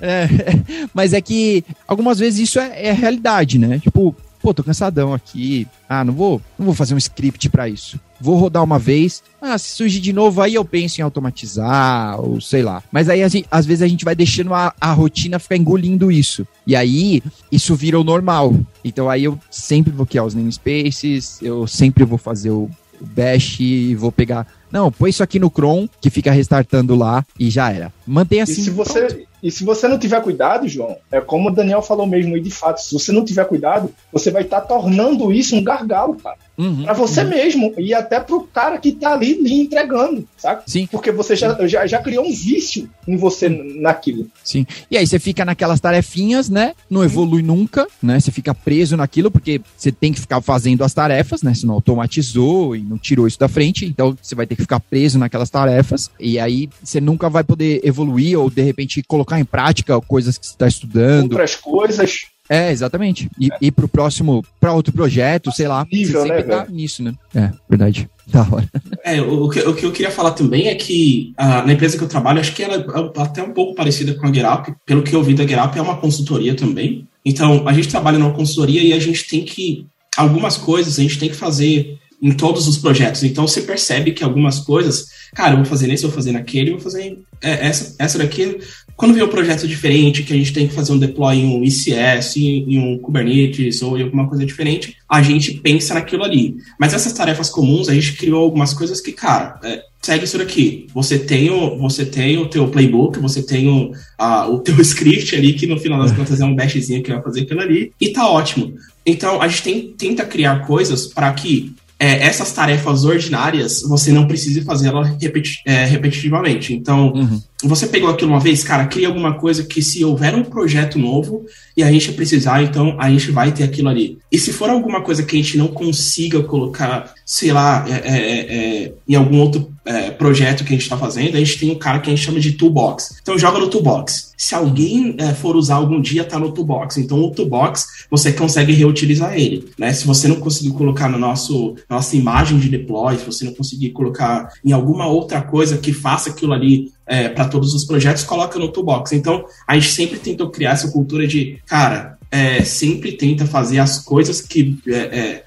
A: É, *laughs* mas é que algumas vezes isso é, é realidade, né? Tipo, pô, tô cansadão aqui. Ah, não vou, não vou fazer um script para isso. Vou rodar uma vez. Ah, se surgir de novo, aí eu penso em automatizar, ou sei lá. Mas aí, gente, às vezes, a gente vai deixando a, a rotina ficar engolindo isso. E aí, isso vira o normal. Então aí eu sempre vou criar os namespaces, eu sempre vou fazer o bash e vou pegar. Não, põe isso aqui no cron, que fica restartando lá e já era. Mantém assim.
C: E se você, e se você não tiver cuidado, João, é como o Daniel falou mesmo, e de fato, se você não tiver cuidado, você vai estar tá tornando isso um gargalo, cara. Uhum, para você uhum. mesmo e até pro cara que tá ali lhe entregando, sabe?
A: Sim.
C: Porque você já, já, já criou um vício em você naquilo.
A: Sim. E aí você fica naquelas tarefinhas, né? Não evolui nunca, né? Você fica preso naquilo porque você tem que ficar fazendo as tarefas, né? Você não automatizou e não tirou isso da frente, então você vai ter que ficar preso naquelas tarefas e aí você nunca vai poder evoluir ou de repente colocar em prática coisas que você está estudando.
C: Outras coisas
A: é, exatamente. E, é. e pro próximo, para outro projeto, sei lá.
C: Nível,
A: né,
C: tá
A: nisso, né? É, verdade. *laughs* Da hora.
D: É, o, que, o que eu queria falar também é que a, na empresa que eu trabalho, acho que ela é até um pouco parecida com a Gerup. Pelo que eu vi da Gerup, é uma consultoria também. Então, a gente trabalha numa consultoria e a gente tem que. Algumas coisas a gente tem que fazer em todos os projetos. Então, você percebe que algumas coisas, cara, eu vou fazer nesse, eu vou fazer naquele, eu vou fazer é, essa, essa daqui quando vem um projeto diferente, que a gente tem que fazer um deploy em um ICS, em um Kubernetes ou em alguma coisa diferente, a gente pensa naquilo ali. Mas essas tarefas comuns, a gente criou algumas coisas que, cara, é, segue isso daqui. Você tem o, você tem o teu playbook, você tem o, a, o teu *laughs* script ali, que no final das contas é um bashzinho que vai fazer aquilo ali, e tá ótimo. Então, a gente tem, tenta criar coisas para que é, essas tarefas ordinárias você não precise fazer elas repeti é, repetitivamente. Então, uhum. você pegou aquilo uma vez, cara, cria alguma coisa que se houver um projeto novo e a gente precisar, então a gente vai ter aquilo ali. E se for alguma coisa que a gente não consiga colocar, sei lá, é, é, é em algum outro é, projeto que a gente está fazendo, a gente tem um cara que a gente chama de toolbox. Então joga no toolbox. Se alguém é, for usar algum dia, tá no toolbox. Então o toolbox você consegue reutilizar ele. Né? Se você não conseguir colocar no nosso nossa imagem de deploy, se você não conseguir colocar em alguma outra coisa que faça aquilo ali é, para todos os projetos, coloca no toolbox. Então a gente sempre tentou criar essa cultura de, cara, é, sempre tenta fazer as coisas que é, é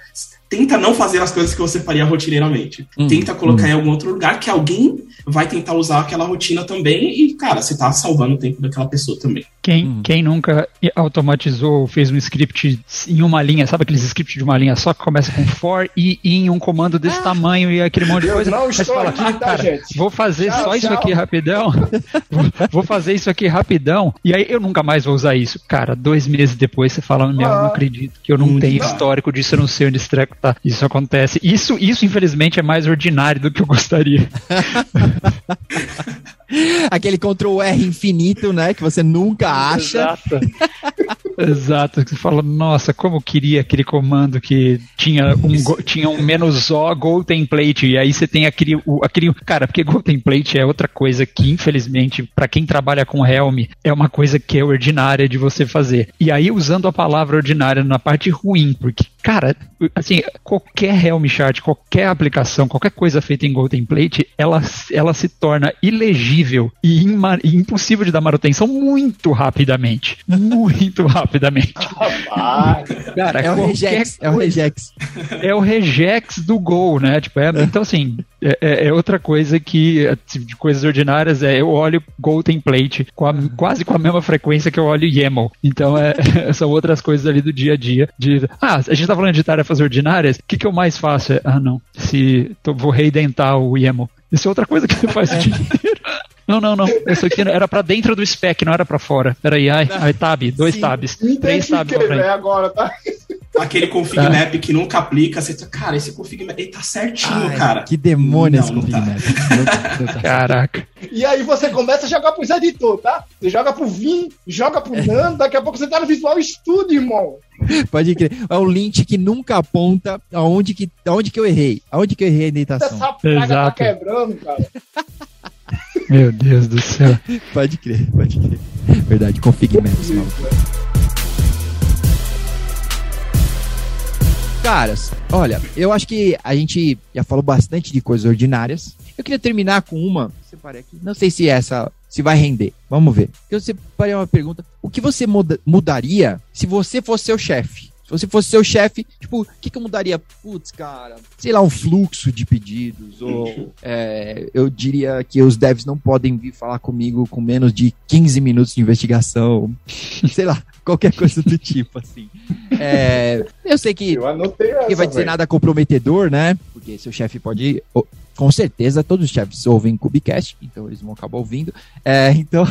D: tenta não fazer as coisas que você faria rotineiramente. Hum, tenta colocar hum. em algum outro lugar que alguém vai tentar usar aquela rotina também e, cara, você tá salvando o tempo daquela pessoa também.
B: Quem, hum. quem nunca automatizou, fez um script em uma linha, sabe aqueles scripts de uma linha só que começa com for e em um comando desse ah, tamanho e aquele monte de coisa?
C: Não Mas fala, aqui,
B: ah, cara, gente. vou fazer tchau, só tchau. isso aqui rapidão. *laughs* vou fazer isso aqui rapidão. E aí eu nunca mais vou usar isso. Cara, dois meses depois você fala, meu, ah, não acredito que eu não tenho tá. histórico disso, eu não sei onde esse treco tá. Isso acontece. Isso, isso infelizmente, é mais ordinário do que eu gostaria. *laughs* *laughs*
A: Aquele Ctrl R infinito, né? Que você nunca acha.
B: Exato. *laughs* Exato. Você fala, nossa, como eu queria aquele comando que tinha um, tinha um menos O Go template. E aí você tem aquele, o, aquele. Cara, porque Go template é outra coisa que, infelizmente, para quem trabalha com Helm, é uma coisa que é ordinária de você fazer. E aí, usando a palavra ordinária na parte ruim, porque, cara, assim, qualquer Helm chart, qualquer aplicação, qualquer coisa feita em Go template, ela, ela se torna ilegível e, impossível de dar manutenção muito rapidamente. Muito rapidamente. *laughs*
A: Cara, é o regex, é o regex.
B: É o regex do Go, né? Tipo, é, então assim, é, é, é, outra coisa que, de coisas ordinárias, é eu olho Go template com a, quase com a mesma frequência que eu olho YAML. Então, é, *laughs* são outras coisas ali do dia a dia. De, ah, a gente tá falando de tarefas ordinárias, o que, que eu mais faço? É, ah, não, se tô, vou reidentar o YAML. Isso é outra coisa que você *laughs* faz o dia inteiro. Não, não, não. Isso aqui era pra dentro do spec, não era pra fora. Peraí, ai, ai tab, dois Sim, tabs, três tabs
C: frente. agora, tá?
D: Aquele config é. map que nunca aplica, você tá, cara, esse config map, ele tá certinho, ai, cara.
A: Que demônio não, esse config tá.
B: map. Caraca.
C: E aí você começa a jogar pros editores, tá? Você joga pro Vim, joga pro Nano, daqui a pouco você tá no Visual Studio, irmão.
A: Pode crer. É um link que nunca aponta aonde que, aonde que eu errei. Aonde que eu errei a indentação.
C: Essa praga tá Exato. tá quebrando, cara. *laughs*
B: Meu Deus do céu.
A: pode crer, pode crer. Verdade, config maps, Caras, olha, eu acho que a gente já falou bastante de coisas ordinárias. Eu queria terminar com uma. Separei aqui. Não sei se essa se vai render. Vamos ver. Eu separei uma pergunta. O que você muda, mudaria se você fosse seu chefe? Se você fosse seu chefe, tipo, o que, que eu mudaria? Putz, cara, sei lá, um fluxo de pedidos. Ou é, eu diria que os devs não podem vir falar comigo com menos de 15 minutos de investigação. *laughs* sei lá, qualquer coisa do tipo, assim. É, eu sei que,
C: Eu
A: que vai dizer
C: velho.
A: nada comprometedor, né? Porque seu chefe pode. Com certeza, todos os chefes ouvem Cubicast, então eles vão acabar ouvindo. É, então.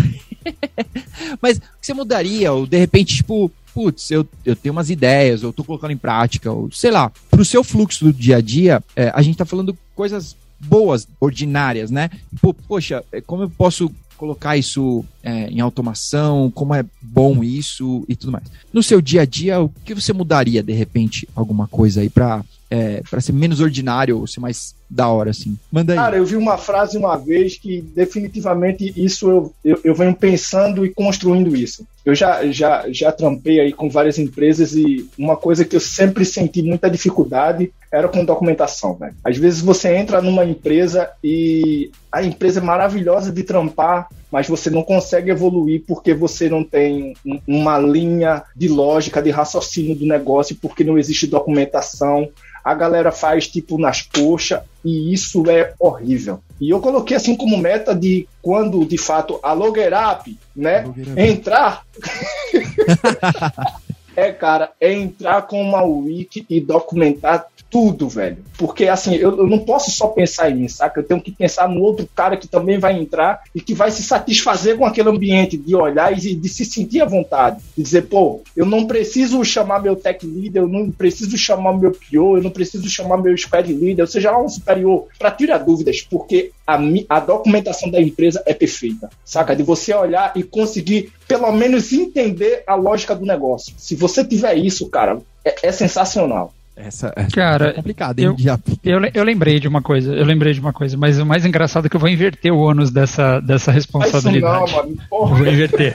A: *laughs* Mas o que você mudaria? Ou de repente, tipo, putz, eu, eu tenho umas ideias, eu tô colocando em prática, ou sei lá, pro seu fluxo do dia a dia, é, a gente tá falando coisas boas, ordinárias, né? Pô, poxa, é, como eu posso colocar isso é, em automação, como é bom isso e tudo mais. No seu dia a dia, o que você mudaria, de repente, alguma coisa aí pra, é, pra ser menos ordinário ou ser mais da hora, assim? Manda aí.
C: Cara, eu vi uma frase uma vez que definitivamente isso eu, eu, eu venho pensando e construindo isso. Eu já, já, já trampei aí com várias empresas e uma coisa que eu sempre senti muita dificuldade era com documentação, velho. Às vezes você entra numa empresa e a empresa é maravilhosa de trampar, mas você não consegue evoluir porque você não tem um- uma linha de lógica, de raciocínio do negócio, porque não existe documentação. A galera faz tipo nas coxas e isso é horrível. E eu coloquei assim como meta de quando de fato a Logger Up, né, entrar *laughs* é, cara, é entrar com uma wiki e documentar tudo, velho. Porque, assim, eu, eu não posso só pensar em mim, saca? Eu tenho que pensar no outro cara que também vai entrar e que vai se satisfazer com aquele ambiente, de olhar e de se sentir à vontade. De dizer, pô, eu não preciso chamar meu tech leader, eu não preciso chamar meu PO, eu não preciso chamar meu squad leader, ou seja lá um superior, para tirar dúvidas, porque a, a documentação da empresa é perfeita, saca? De você olhar e conseguir, pelo menos, entender a lógica do negócio. Se você tiver isso, cara, é, é sensacional.
A: Essa é
B: Cara,
A: complicada, hein?
B: eu-
A: Já-
B: Eu, eu lembrei de uma coisa, eu lembrei de uma coisa, mas o mais engraçado é que eu vou inverter o ônus dessa, dessa
C: isso não,
B: responsabilidade.
C: mano. Porra.
B: Vou inverter.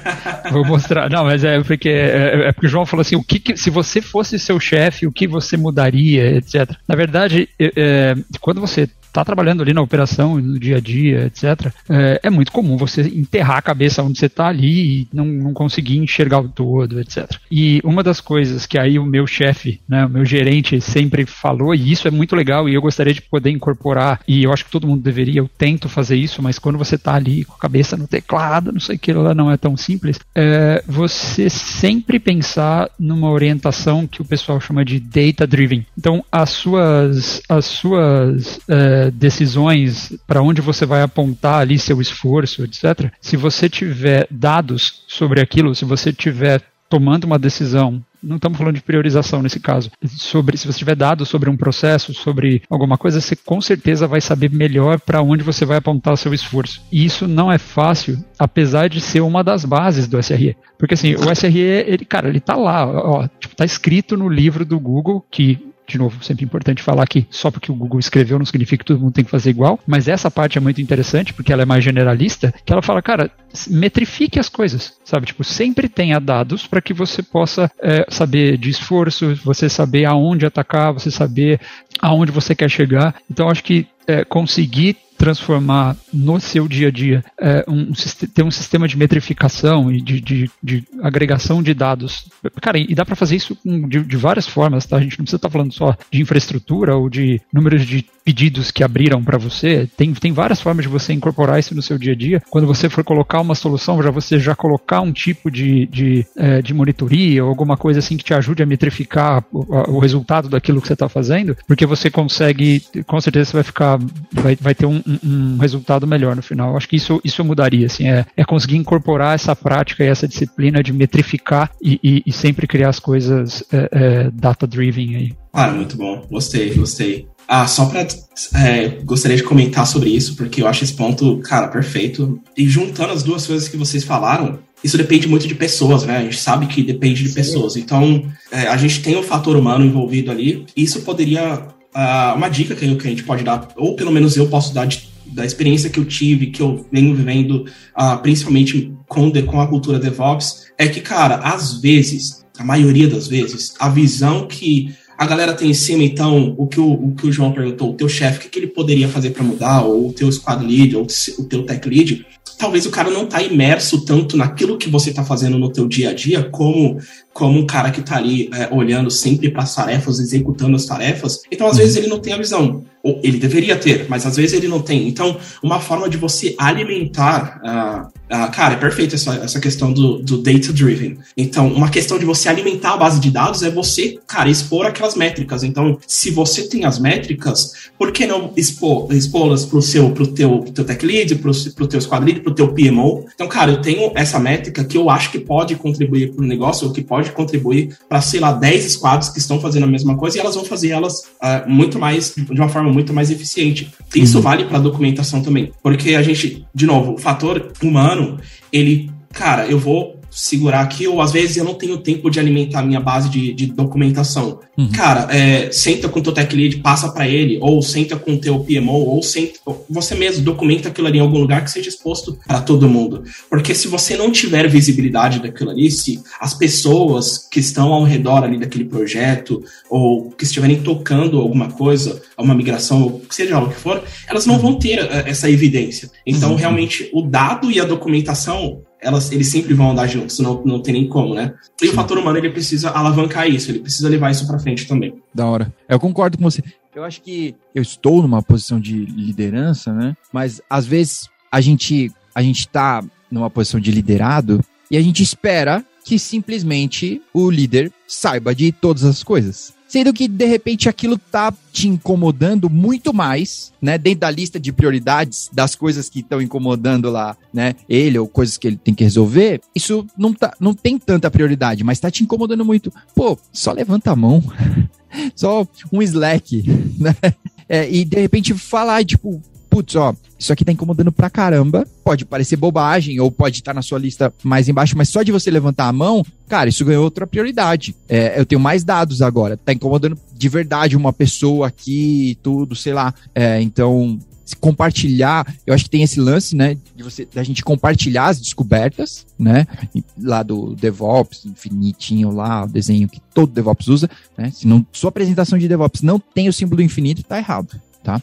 B: Vou mostrar. Não, mas é porque, é, é porque o João falou assim: o que, que- se você fosse seu chefe, o que você mudaria, etc. Na verdade, é, é, quando você está trabalhando ali na operação, no dia a dia, etc., é, é muito comum você enterrar a cabeça onde você está ali e não, não conseguir enxergar o todo, etc. E uma das coisas que aí o meu chefe, né, o meu gerente sempre falou, e isso é muito legal e eu gostaria de poder incorporar, e eu acho que todo mundo deveria, eu tento fazer isso, mas quando você está ali com a cabeça no teclado, não sei o que lá, não é tão simples, é você sempre pensar numa orientação que o pessoal chama de data driven. Então, as suas, as suas é, decisões, para onde você vai apontar ali seu esforço, etc., se você tiver dados sobre aquilo, se você tiver tomando uma decisão, não estamos falando de priorização nesse caso, sobre se você tiver dados sobre um processo, sobre alguma coisa, você com certeza vai saber melhor para onde você vai apontar seu esforço. E isso não é fácil, apesar de ser uma das bases do SRE. Porque assim, o SRE, ele, cara, ele tá lá, ó, tipo, tá escrito no livro do Google que de novo, sempre importante falar que só porque o Google escreveu não significa que todo mundo tem que fazer igual, mas essa parte é muito interessante porque ela é mais generalista, que ela fala, cara, metrifique as coisas, sabe? Tipo, sempre tenha dados para que você possa é, saber de esforço, você saber aonde atacar, você saber aonde você quer chegar. Então, acho que é, conseguir transformar no seu dia a dia é, um, ter um sistema de metrificação e de, de, de agregação de dados. Cara, e dá para fazer isso de, de várias formas, tá? A gente não precisa estar falando só de infraestrutura ou de números de pedidos que abriram para você. Tem, tem várias formas de você incorporar isso no seu dia a dia. Quando você for colocar uma solução, já você já colocar um tipo de, de, eh, de monitoria ou alguma coisa assim que te ajude a metrificar o, a- o resultado daquilo que você está fazendo, porque você consegue, com certeza você vai ficar, vai, vai ter um, um- resultado melhor no final. Acho que isso, isso eu mudaria, assim, é, é conseguir incorporar essa prática e essa disciplina de metrificar e, e- e sempre criar as coisas eh, eh, data-driven aí.
D: Ah, muito bom. Gostei, gostei. Ah, só pra. é, gostaria de comentar sobre isso, porque eu acho esse ponto, cara, perfeito. E juntando as duas coisas que vocês falaram, isso depende muito de pessoas, né? A gente sabe que depende de
C: Sim.
D: pessoas. Então, é, a gente tem o fator humano envolvido ali. Isso poderia. ah, uma dica que, que a gente pode dar, ou pelo menos eu posso dar de- da experiência que eu tive, que eu venho vivendo, ah, principalmente com, de- com a cultura DevOps, é que, cara, às vezes, a maioria das vezes, a visão que a galera tem em cima, então, o que o, o, que o João perguntou, o teu chefe, o que, que ele poderia fazer para mudar, ou o teu squad lead, ou o teu tech lead, talvez o cara não tá imerso tanto naquilo que você tá fazendo no teu dia a dia, como como um cara que tá ali é, olhando sempre para as tarefas, executando as tarefas. Então, às uhum. vezes, ele não tem a visão. Ou ele deveria ter, mas às vezes ele não tem. Então, uma forma de você alimentar. Uh, uh, cara, é perfeito essa, essa questão do, do data-driven. Então, uma questão de você alimentar a base de dados é você, cara, expor aquelas métricas. Então, se você tem as métricas, por que não expor, expô-las pro seu, pro teu, pro teu tech lead, pro, pro teu squad lead, pro teu PMO? Então, cara, eu tenho essa métrica que eu acho que pode contribuir para o negócio, ou que pode pode contribuir para, sei lá, 10 squads que estão fazendo a mesma coisa e elas vão fazer elas uh, muito mais, de uma forma muito mais eficiente. Isso uhum. vale para documentação também, porque a gente, de novo, o fator humano, ele, cara, eu vou segurar aqui, ou às vezes eu não tenho tempo de alimentar a minha base de, de documentação. Uhum. Cara, é, senta com o teu tech lead, passa para ele, ou senta com o teu PMO, ou senta, você mesmo documenta aquilo ali em algum lugar que seja exposto para todo mundo. Porque se você não tiver visibilidade daquilo ali, se as pessoas que estão ao redor ali daquele projeto, ou que estiverem tocando alguma coisa, uma migração, ou seja o que for, elas não vão ter é, essa evidência. Então, uhum. realmente, o dado e a documentação elas, eles sempre vão andar juntos, não, não tem nem como, né? E o fator humano, ele precisa alavancar isso, ele precisa levar isso para frente também.
A: Da hora. Eu concordo com você. Eu acho que eu estou numa posição de liderança, né? Mas às vezes a gente a gente tá numa posição de liderado e a gente espera que simplesmente o líder saiba de todas as coisas. Sendo que, de repente, aquilo tá te incomodando muito mais, né? Dentro da lista de prioridades das coisas que estão incomodando lá, né? Ele ou coisas que ele tem que resolver. Isso não, tá, não tem tanta prioridade, mas tá te incomodando muito. Pô, só levanta a mão. *laughs* só um slack, *laughs* né? É, e de repente falar, tipo, putz, ó, isso aqui tá incomodando pra caramba. Pode parecer bobagem ou pode estar tá na sua lista mais embaixo, mas só de você levantar a mão, cara, isso ganhou outra prioridade. É, eu tenho mais dados agora. Tá incomodando de verdade uma pessoa aqui, tudo, sei lá. É, então, compartilhar, eu acho que tem esse lance, né, de você, da gente compartilhar as descobertas, né, lá do DevOps, infinitinho lá, o desenho que todo DevOps usa, né, se não, sua apresentação de DevOps não tem o símbolo infinito, tá errado tá?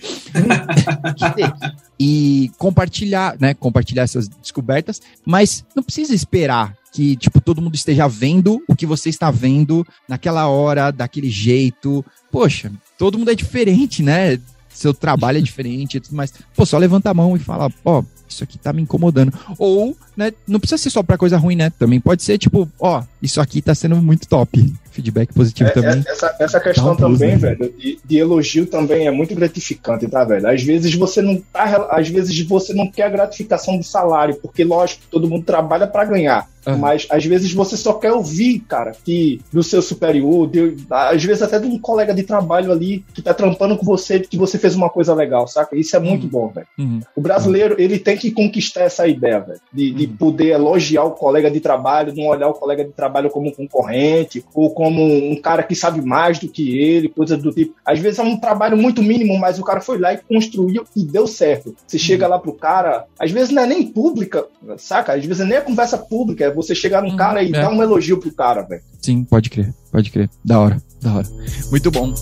A: e compartilhar, né? Compartilhar essas descobertas, mas não precisa esperar que, tipo, todo mundo esteja vendo o que você está vendo naquela hora, daquele jeito. Poxa, todo mundo é diferente, né? Seu trabalho é diferente e tudo mais. Pô, só levanta a mão e fala, ó, oh, isso aqui tá me incomodando. Ou, né, não precisa ser só pra coisa ruim, né? Também pode ser, tipo, ó, isso aqui tá sendo muito top feedback positivo é, também.
C: É, essa, essa questão um também, né? velho, de, de, elogio também é muito gratificante, tá, velho? Às vezes você não tá, às vezes você não quer a gratificação do salário, porque lógico, todo mundo trabalha para ganhar. Uhum. Mas às vezes você só quer ouvir, cara, que do seu superior, de, às vezes até de um colega de trabalho ali que tá trampando com você, que você fez uma coisa legal, saca? Isso é muito uhum. bom, velho. Uhum. O brasileiro, ele tem que conquistar essa ideia, velho, de, de uhum. poder elogiar o colega de trabalho, não olhar o colega de trabalho como um concorrente ou como um cara que sabe mais do que ele, coisa do tipo. Às vezes é um trabalho muito mínimo, mas o cara foi lá e construiu e deu certo. Você chega lá pro cara, às vezes não é nem pública, saca? Às vezes nem é conversa pública, é você chegar num uhum, cara e é. dar um elogio pro cara, velho.
A: Sim, pode crer, pode crer. Da hora, da hora. Muito bom.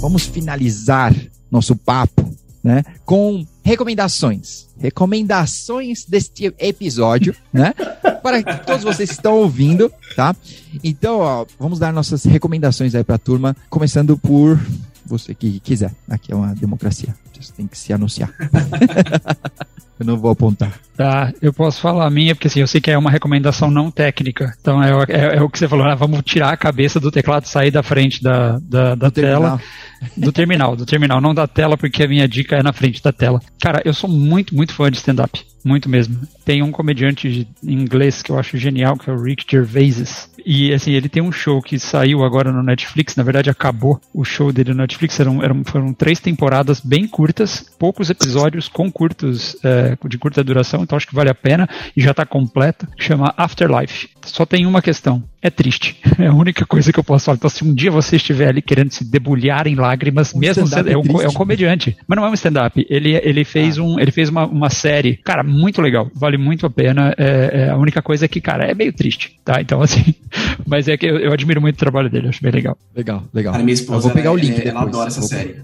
A: Vamos finalizar nosso papo, né, com recomendações. Recomendações deste episódio, né? Para todos vocês que estão ouvindo, tá? Então, ó, vamos dar nossas recomendações aí para a turma, começando por você que quiser. Aqui é uma democracia. Você tem que se anunciar. *laughs* eu não vou apontar.
B: Tá, eu posso falar a minha, porque assim, eu sei que é uma recomendação não técnica. Então é, é, é o que você falou, né? vamos tirar a cabeça do teclado, sair da frente da, da, da tela. Terminal. Do terminal, do terminal, não da tela, porque a minha dica é na frente da tela. Cara, eu sou muito, muito fã de stand-up. Muito mesmo. Tem um comediante em inglês que eu acho genial, que é o Rick Gervais. E assim, ele tem um show que saiu agora no Netflix, na verdade acabou o show dele no Netflix, eram, eram, foram três temporadas bem curtas, poucos episódios com curtos, é, de curta duração, então acho que vale a pena, e já está completa, chama Afterlife. Só tem uma questão, é triste. *laughs* É a única coisa que eu posso falar. Então, se um dia você estiver ali querendo se debulhar em lágrimas, um mesmo sendo, é, um, é, um, comediante, mas não é um stand-up. Ele, ele fez, ah. um, ele fez uma, uma série, cara, muito legal, vale muito a pena. É, é, a única coisa é que, cara, é meio triste, tá? Então, assim, *laughs* Mas é que eu, eu, admiro muito o trabalho dele, acho bem legal.
A: Legal, legal.
D: Cara, minha esposa, eu
A: vou pegar o link.
D: É, ela adora essa série.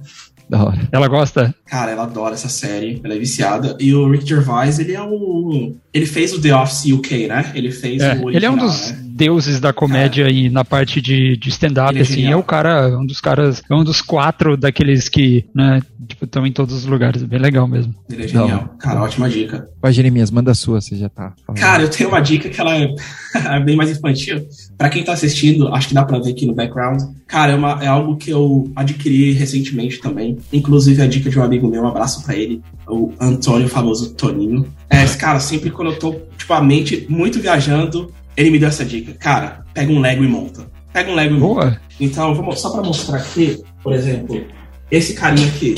B: Da hora. Ela gosta?
D: Cara, ela adora essa série, ela é viciada. E o Rick Gervais, ele é o. Ele fez o The Office UK, né? Ele fez
B: é,
D: o.
B: Original, ele é um dos né? deuses da comédia é. e na parte de, de stand-up, é assim. É, o cara, um dos caras, é um dos quatro daqueles que, né, tipo, estão em todos os lugares. Bem legal mesmo.
D: Ele é genial. Não. Cara, ótima dica.
A: Vai, Jeremias, manda a sua, você já tá.
D: Falando. Cara, eu tenho uma dica que ela *laughs* é bem mais infantil. Pra quem tá assistindo, acho que dá pra ver aqui no background. Cara, é, uma, é algo que eu adquiri recentemente também. Inclusive, a dica de um amigo meu, um abraço para ele, o Antônio, famoso Toninho. É, cara, sempre quando eu tô, tipo, a mente muito viajando, ele me deu essa dica. Cara, pega um Lego e monta. Pega um Lego e Boa. monta. Então, vou, só para mostrar aqui, por exemplo, esse carinha aqui,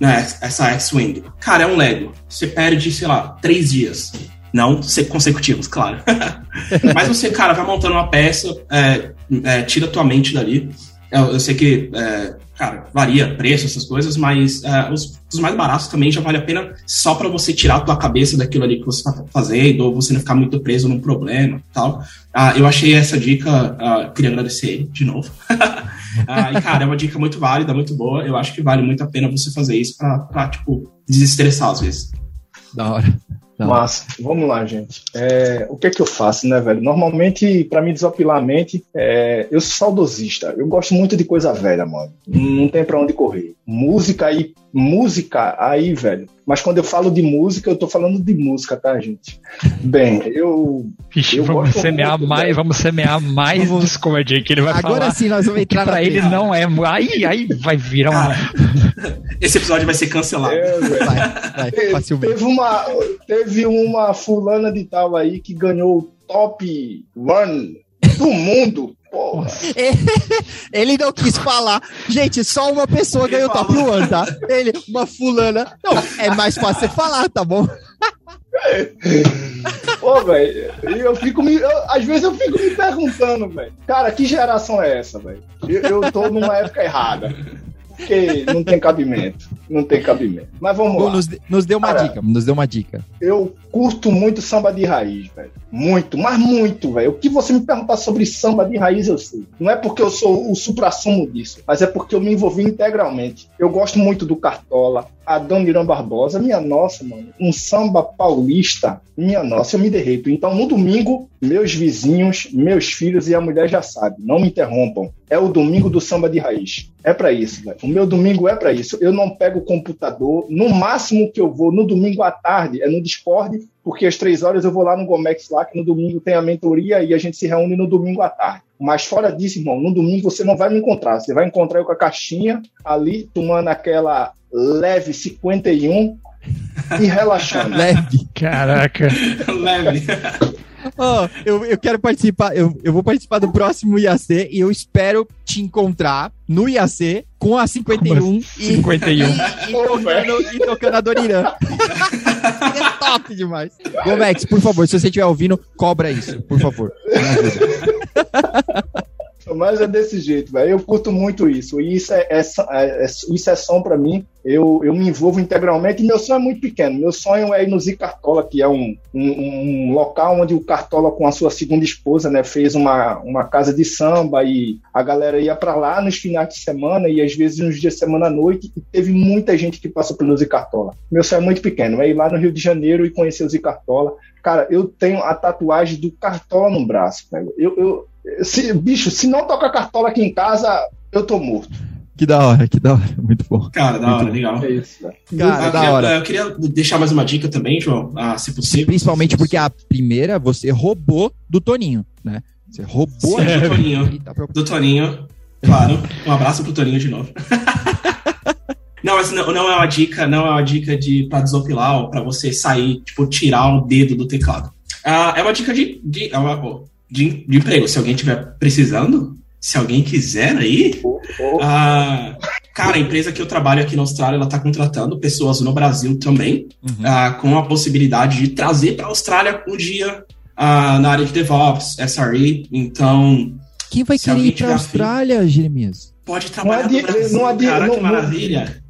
D: né, essa X-Wing. Cara, é um Lego. Você perde, sei lá, três dias. Não consecutivos, claro. *laughs* Mas você, cara, vai montando uma peça, é, é, tira tua mente dali. Eu, eu sei que é, cara, varia preço, essas coisas, mas uh, os, os, mais baratos também já vale a pena só para você tirar a tua cabeça daquilo ali que você tá fazendo, ou você não ficar muito preso num problema tal. Uh, eu achei essa dica, uh, queria agradecer ele de novo. *laughs* e, cara, é uma dica muito válida, muito boa. Eu acho que vale muito a pena você fazer isso pra tipo, desestressar às vezes.
A: Da hora.
C: Não. Mas, vamos lá, gente. É, o que é que eu faço, né, velho? Normalmente, para me desopilar a mente, é, eu sou saudosista. Eu gosto muito de coisa velha, mano. Não tem para onde correr. Música aí, música aí, velho. Mas quando eu falo de música, eu tô falando de música, tá, gente? Bem, eu.
B: Ixi, eu vamos, semear muito, mais, vamos semear mais vamos... Discord que ele vai
A: Agora
B: falar.
A: sim, nós vamos entrar
B: pra ele não é. Aí, aí vai virar uma. *laughs*
D: Esse episódio vai ser cancelado. É,
C: vai, vai, teve, uma, teve uma fulana de tal aí que ganhou o top one do mundo Porra.
A: Ele não quis falar. Gente, só uma pessoa ganhou o top one, tá? Ele, uma fulana. Não, é mais fácil você falar, tá bom?
C: Pô, velho, eu fico me. Eu, às vezes eu fico me perguntando, velho. Cara, que geração é essa, velho? Eu, eu tô numa época errada. Porque não tem cabimento. Não tem cabimento. Mas vamos lá.
A: Nos, nos deu uma Cara, dica. Nos deu uma dica.
C: Eu curto muito samba de raiz, velho. Muito, mas muito, velho. O que você me perguntar sobre samba de raiz, eu sei. Não é porque eu sou o supra-sumo disso, mas é porque eu me envolvi integralmente. Eu gosto muito do Cartola, Adão Irã Barbosa, minha nossa, mano. Um samba paulista, minha nossa, eu me derreto. Então, no domingo, meus vizinhos, meus filhos e a mulher já sabem, não me interrompam. É o domingo do samba de raiz. É para isso, velho. O meu domingo é para isso. Eu não pego o computador. No máximo que eu vou no domingo à tarde é no Discord porque às três horas eu vou lá no Gomex lá, que no domingo tem a mentoria e a gente se reúne no domingo à tarde. Mas fora disso, irmão, no domingo você não vai me encontrar. Você vai encontrar eu com a caixinha ali, tomando aquela leve 51 e relaxando. *laughs*
B: leve. Caraca. *laughs*
D: leve.
A: Oh, eu, eu quero participar, eu, eu vou participar do próximo IAC e eu espero te encontrar no IAC com a 51
B: e, 51. E,
A: e, tocando, e tocando a Dorirã. é top demais. Gomex, por favor, se você estiver ouvindo, cobra isso, por favor. *laughs*
C: Mas é desse jeito, velho. Eu curto muito isso. E isso é, é, é, é isso é som para mim. Eu, eu me envolvo integralmente meu sonho é muito pequeno. Meu sonho é ir no Zicartola, que é um, um, um, local onde o Cartola, com a sua segunda esposa, né, fez uma, uma casa de samba e a galera ia para lá nos finais de semana e às vezes nos dias de semana à noite. E teve muita gente que passou pelo Zicartola. Meu sonho é muito pequeno, é ir lá no Rio de Janeiro e conhecer o Zicartola. Cara, eu tenho a tatuagem do Cartola no braço. Velho. Eu, eu, se, bicho, se não tocar cartola aqui em casa, eu tô morto.
A: Que da hora, que da hora. Muito bom.
D: Cara, da hora, legal. É isso,
A: né? Cara, eu, da
D: queria,
A: hora.
D: Eu queria deixar mais uma dica também, João, ah, se possível.
A: Principalmente porque a primeira você roubou do Toninho, né? Você roubou
D: Sim, do Toninho. Tá do Toninho, claro. Um abraço pro Toninho de novo. *laughs* não, mas não, não, é uma dica, não é uma dica de para desopilar ou para você sair, tipo, tirar o dedo do teclado. Ah, é uma dica de, de é uma, de, de emprego. Se alguém estiver precisando, se alguém quiser aí, oh, oh. Ah, cara, a empresa que eu trabalho aqui na Austrália, ela está contratando pessoas no Brasil também, uhum. ah, com a possibilidade de trazer para a Austrália um dia ah, na área de DevOps, SRE. Então,
A: quem vai querer ir para a Austrália, Jeremias?
D: Pode trabalhar não no Brasil, não cara, não, que maravilha.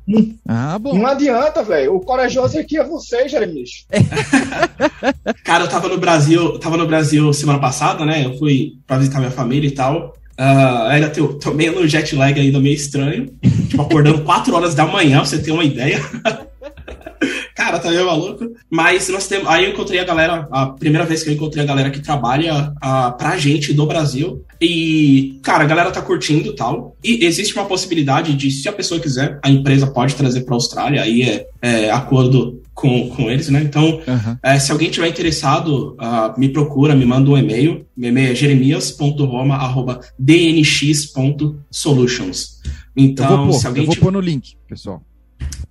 C: Ah, bom. Não adianta, velho. O corajoso aqui é você, Jeremias. *laughs*
D: Cara, eu tava no Brasil, tava no Brasil semana passada, né? Eu fui pra visitar minha família e tal. Uh, ainda tô, tô meio no jet lag ainda meio estranho. Tipo, acordando *laughs* 4 horas da manhã, pra você ter uma ideia. Cara, tá meio maluco. Mas nós temos. Aí eu encontrei a galera, a primeira vez que eu encontrei a galera que trabalha uh, pra gente do Brasil. E, cara, a galera tá curtindo e tal. E existe uma possibilidade de, se a pessoa quiser, a empresa pode trazer pra Austrália. Aí é, é acordo com, com eles, né? Então, uhum. é, se alguém tiver interessado, uh, me procura, me manda um e-mail. Meu e-mail é jeremias.roma.dnx.solutions. Então,
A: pôr,
D: se alguém.
A: Eu vou pôr no link, pessoal.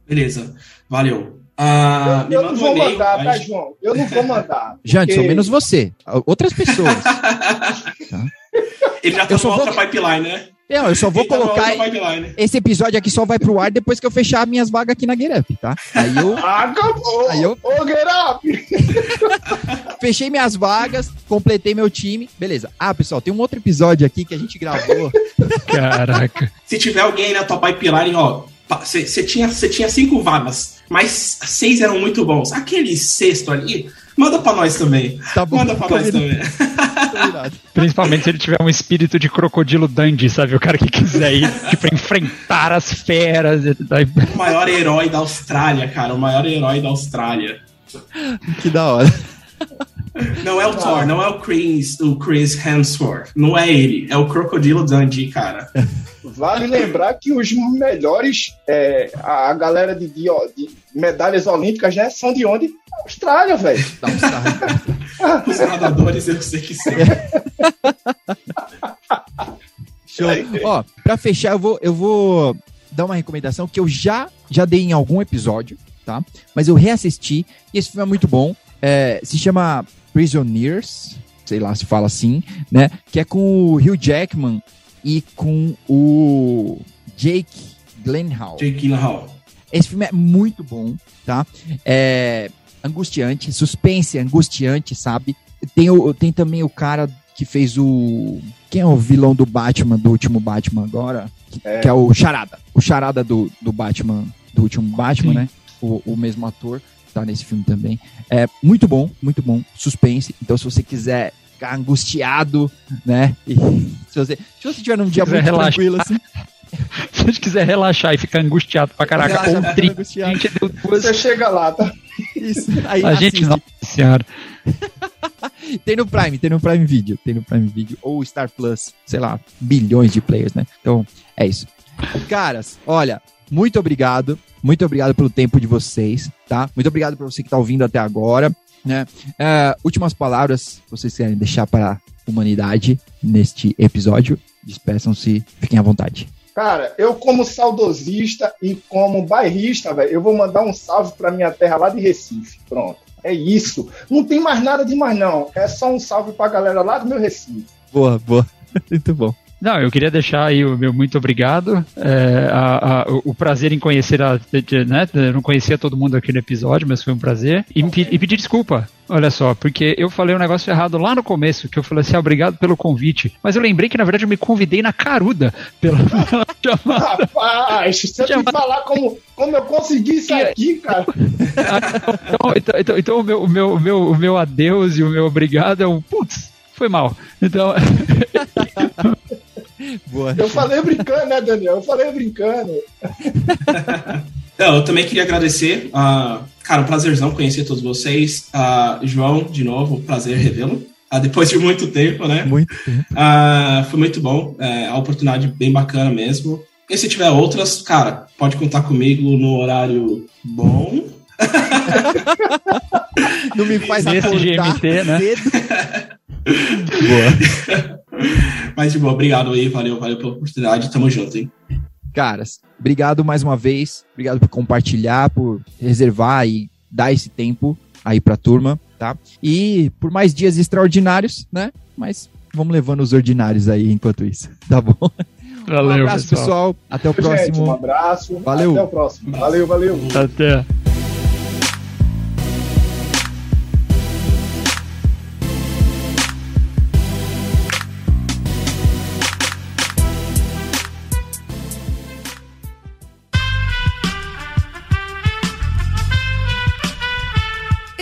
D: Beleza, valeu.
C: Uh, eu, eu não vou um mandar, tá, João? Eu não vou mandar. *laughs*
A: Jante, porque... menos você. Outras pessoas. *laughs* tá?
D: Ele já tá no outra vou... pipeline, né?
A: Não, eu só vou colocar. Esse episódio aqui só vai pro ar depois que eu fechar minhas vagas aqui na Get tá?
C: Aí eu. *laughs* Acabou! Aí eu. Ô, Get *laughs*
A: Fechei minhas vagas, completei meu time. Beleza. Ah, pessoal, tem um outro episódio aqui que a gente gravou. *laughs*
B: Caraca.
D: Se tiver alguém na tua pipeline, ó, você tinha, tinha cinco vagas, mas seis eram muito bons. Aquele sexto ali, manda pra nós também.
A: Tá bom.
D: Manda pra nós também.
B: Principalmente se ele tiver um espírito de crocodilo dandy, sabe? O cara que quiser ir, tipo, enfrentar as feras.
D: O maior herói da Austrália, cara. O maior herói da Austrália.
A: Que da hora.
D: Não é o Thor, não é o Chris, o Chris Hemsworth. Não é ele, é o Crocodilo Dundee, cara. *laughs*
C: Vale lembrar que os melhores, é, a galera de, de, de, medalhas olímpicas, né, são de onde? Austrália, velho. *laughs* Da Austrália. *laughs*
D: os nadadores, eu sei que sim.
A: Show. Ó, pra fechar, eu vou, eu vou dar uma recomendação que eu já, já dei em algum episódio, tá? Mas eu reassisti e esse filme é muito bom. É, se chama Prisoners, sei lá se fala assim, né? Que é com o Hugh Jackman e com o Jake Gyllenhaal.
D: Jake Gyllenhaal.
A: Esse filme é muito bom, tá? É angustiante, suspense angustiante, sabe? Tem, o, tem também o cara que fez o... Quem é o vilão do Batman, do último Batman agora? É. Que é o Charada. O Charada do, do Batman, do último Batman, Sim. né? O, o mesmo ator tá nesse filme também. É muito bom, muito bom. Suspense. Então, se você quiser angustiado, né? E se você, se você tiver num dia muito relaxar. tranquilo assim. *laughs*
B: Se você quiser relaxar e ficar angustiado pra caraca, ou triste,
C: a gente deu duas... Você chega lá, tá?
B: Isso. *laughs* Aí, a gente, nossa senhora. *laughs*
A: tem no Prime, tem no Prime Video, tem no Prime Video, ou Star Plus, sei lá, bilhões de players, né? Então, é isso. Caras, olha, muito obrigado. Muito obrigado pelo tempo de vocês, tá? Muito obrigado por você que está ouvindo até agora. Né? É, últimas palavras vocês querem deixar para a humanidade neste episódio? Despeçam-se, fiquem à vontade.
C: Cara, eu como saudosista e como bairrista, velho, eu vou mandar um salve para minha terra lá de Recife. Pronto. É isso. Não tem mais nada de mais não. É só um salve para a galera lá do meu Recife.
A: Boa, boa. *laughs* Muito bom.
B: Não, eu queria deixar aí o meu muito obrigado. É, a, a, o prazer em conhecer a. Né, eu não conhecia todo mundo aqui no episódio, mas foi um prazer. E, e pedir desculpa. Olha só, porque eu falei um negócio errado lá no começo, que eu falei assim, ah, obrigado pelo convite. Mas eu lembrei que, na verdade, eu me convidei na caruda pela, *laughs* pela
C: chamada. Rapaz, você tem que falar como, como eu consegui isso aqui, cara.
B: então, então, então, então, o, meu, o, meu, o, meu, o meu adeus e o meu obrigado é um, putz, foi mal. Então... *laughs*
C: Boa. Eu falei brincando, né, Daniel? Eu falei brincando. *laughs*
D: Não, eu também queria agradecer. Uh, cara, um prazerzão conhecer todos vocês. Uh, João, de novo, prazer revê-lo. Uh, depois de muito tempo, né?
A: Muito tempo.
D: Uh, foi muito bom. É, a oportunidade bem bacana mesmo. E se tiver outras, cara, pode contar comigo no horário bom. *laughs*
A: Não me faz
B: Nesse GMT, né? *laughs*
D: Boa. Mas de boa, obrigado aí, valeu, valeu pela oportunidade, tamo junto, hein?
A: Caras, obrigado mais uma vez, obrigado por compartilhar, por reservar e dar esse tempo aí pra turma, tá? E por mais dias extraordinários, né? Mas vamos levando os ordinários aí enquanto isso, *laughs* tá bom?
B: Valeu, um abraço, pessoal. pessoal.
A: Até o próximo. Gente,
C: um abraço.
A: Valeu.
C: Até o próximo. Valeu, valeu.
B: Até.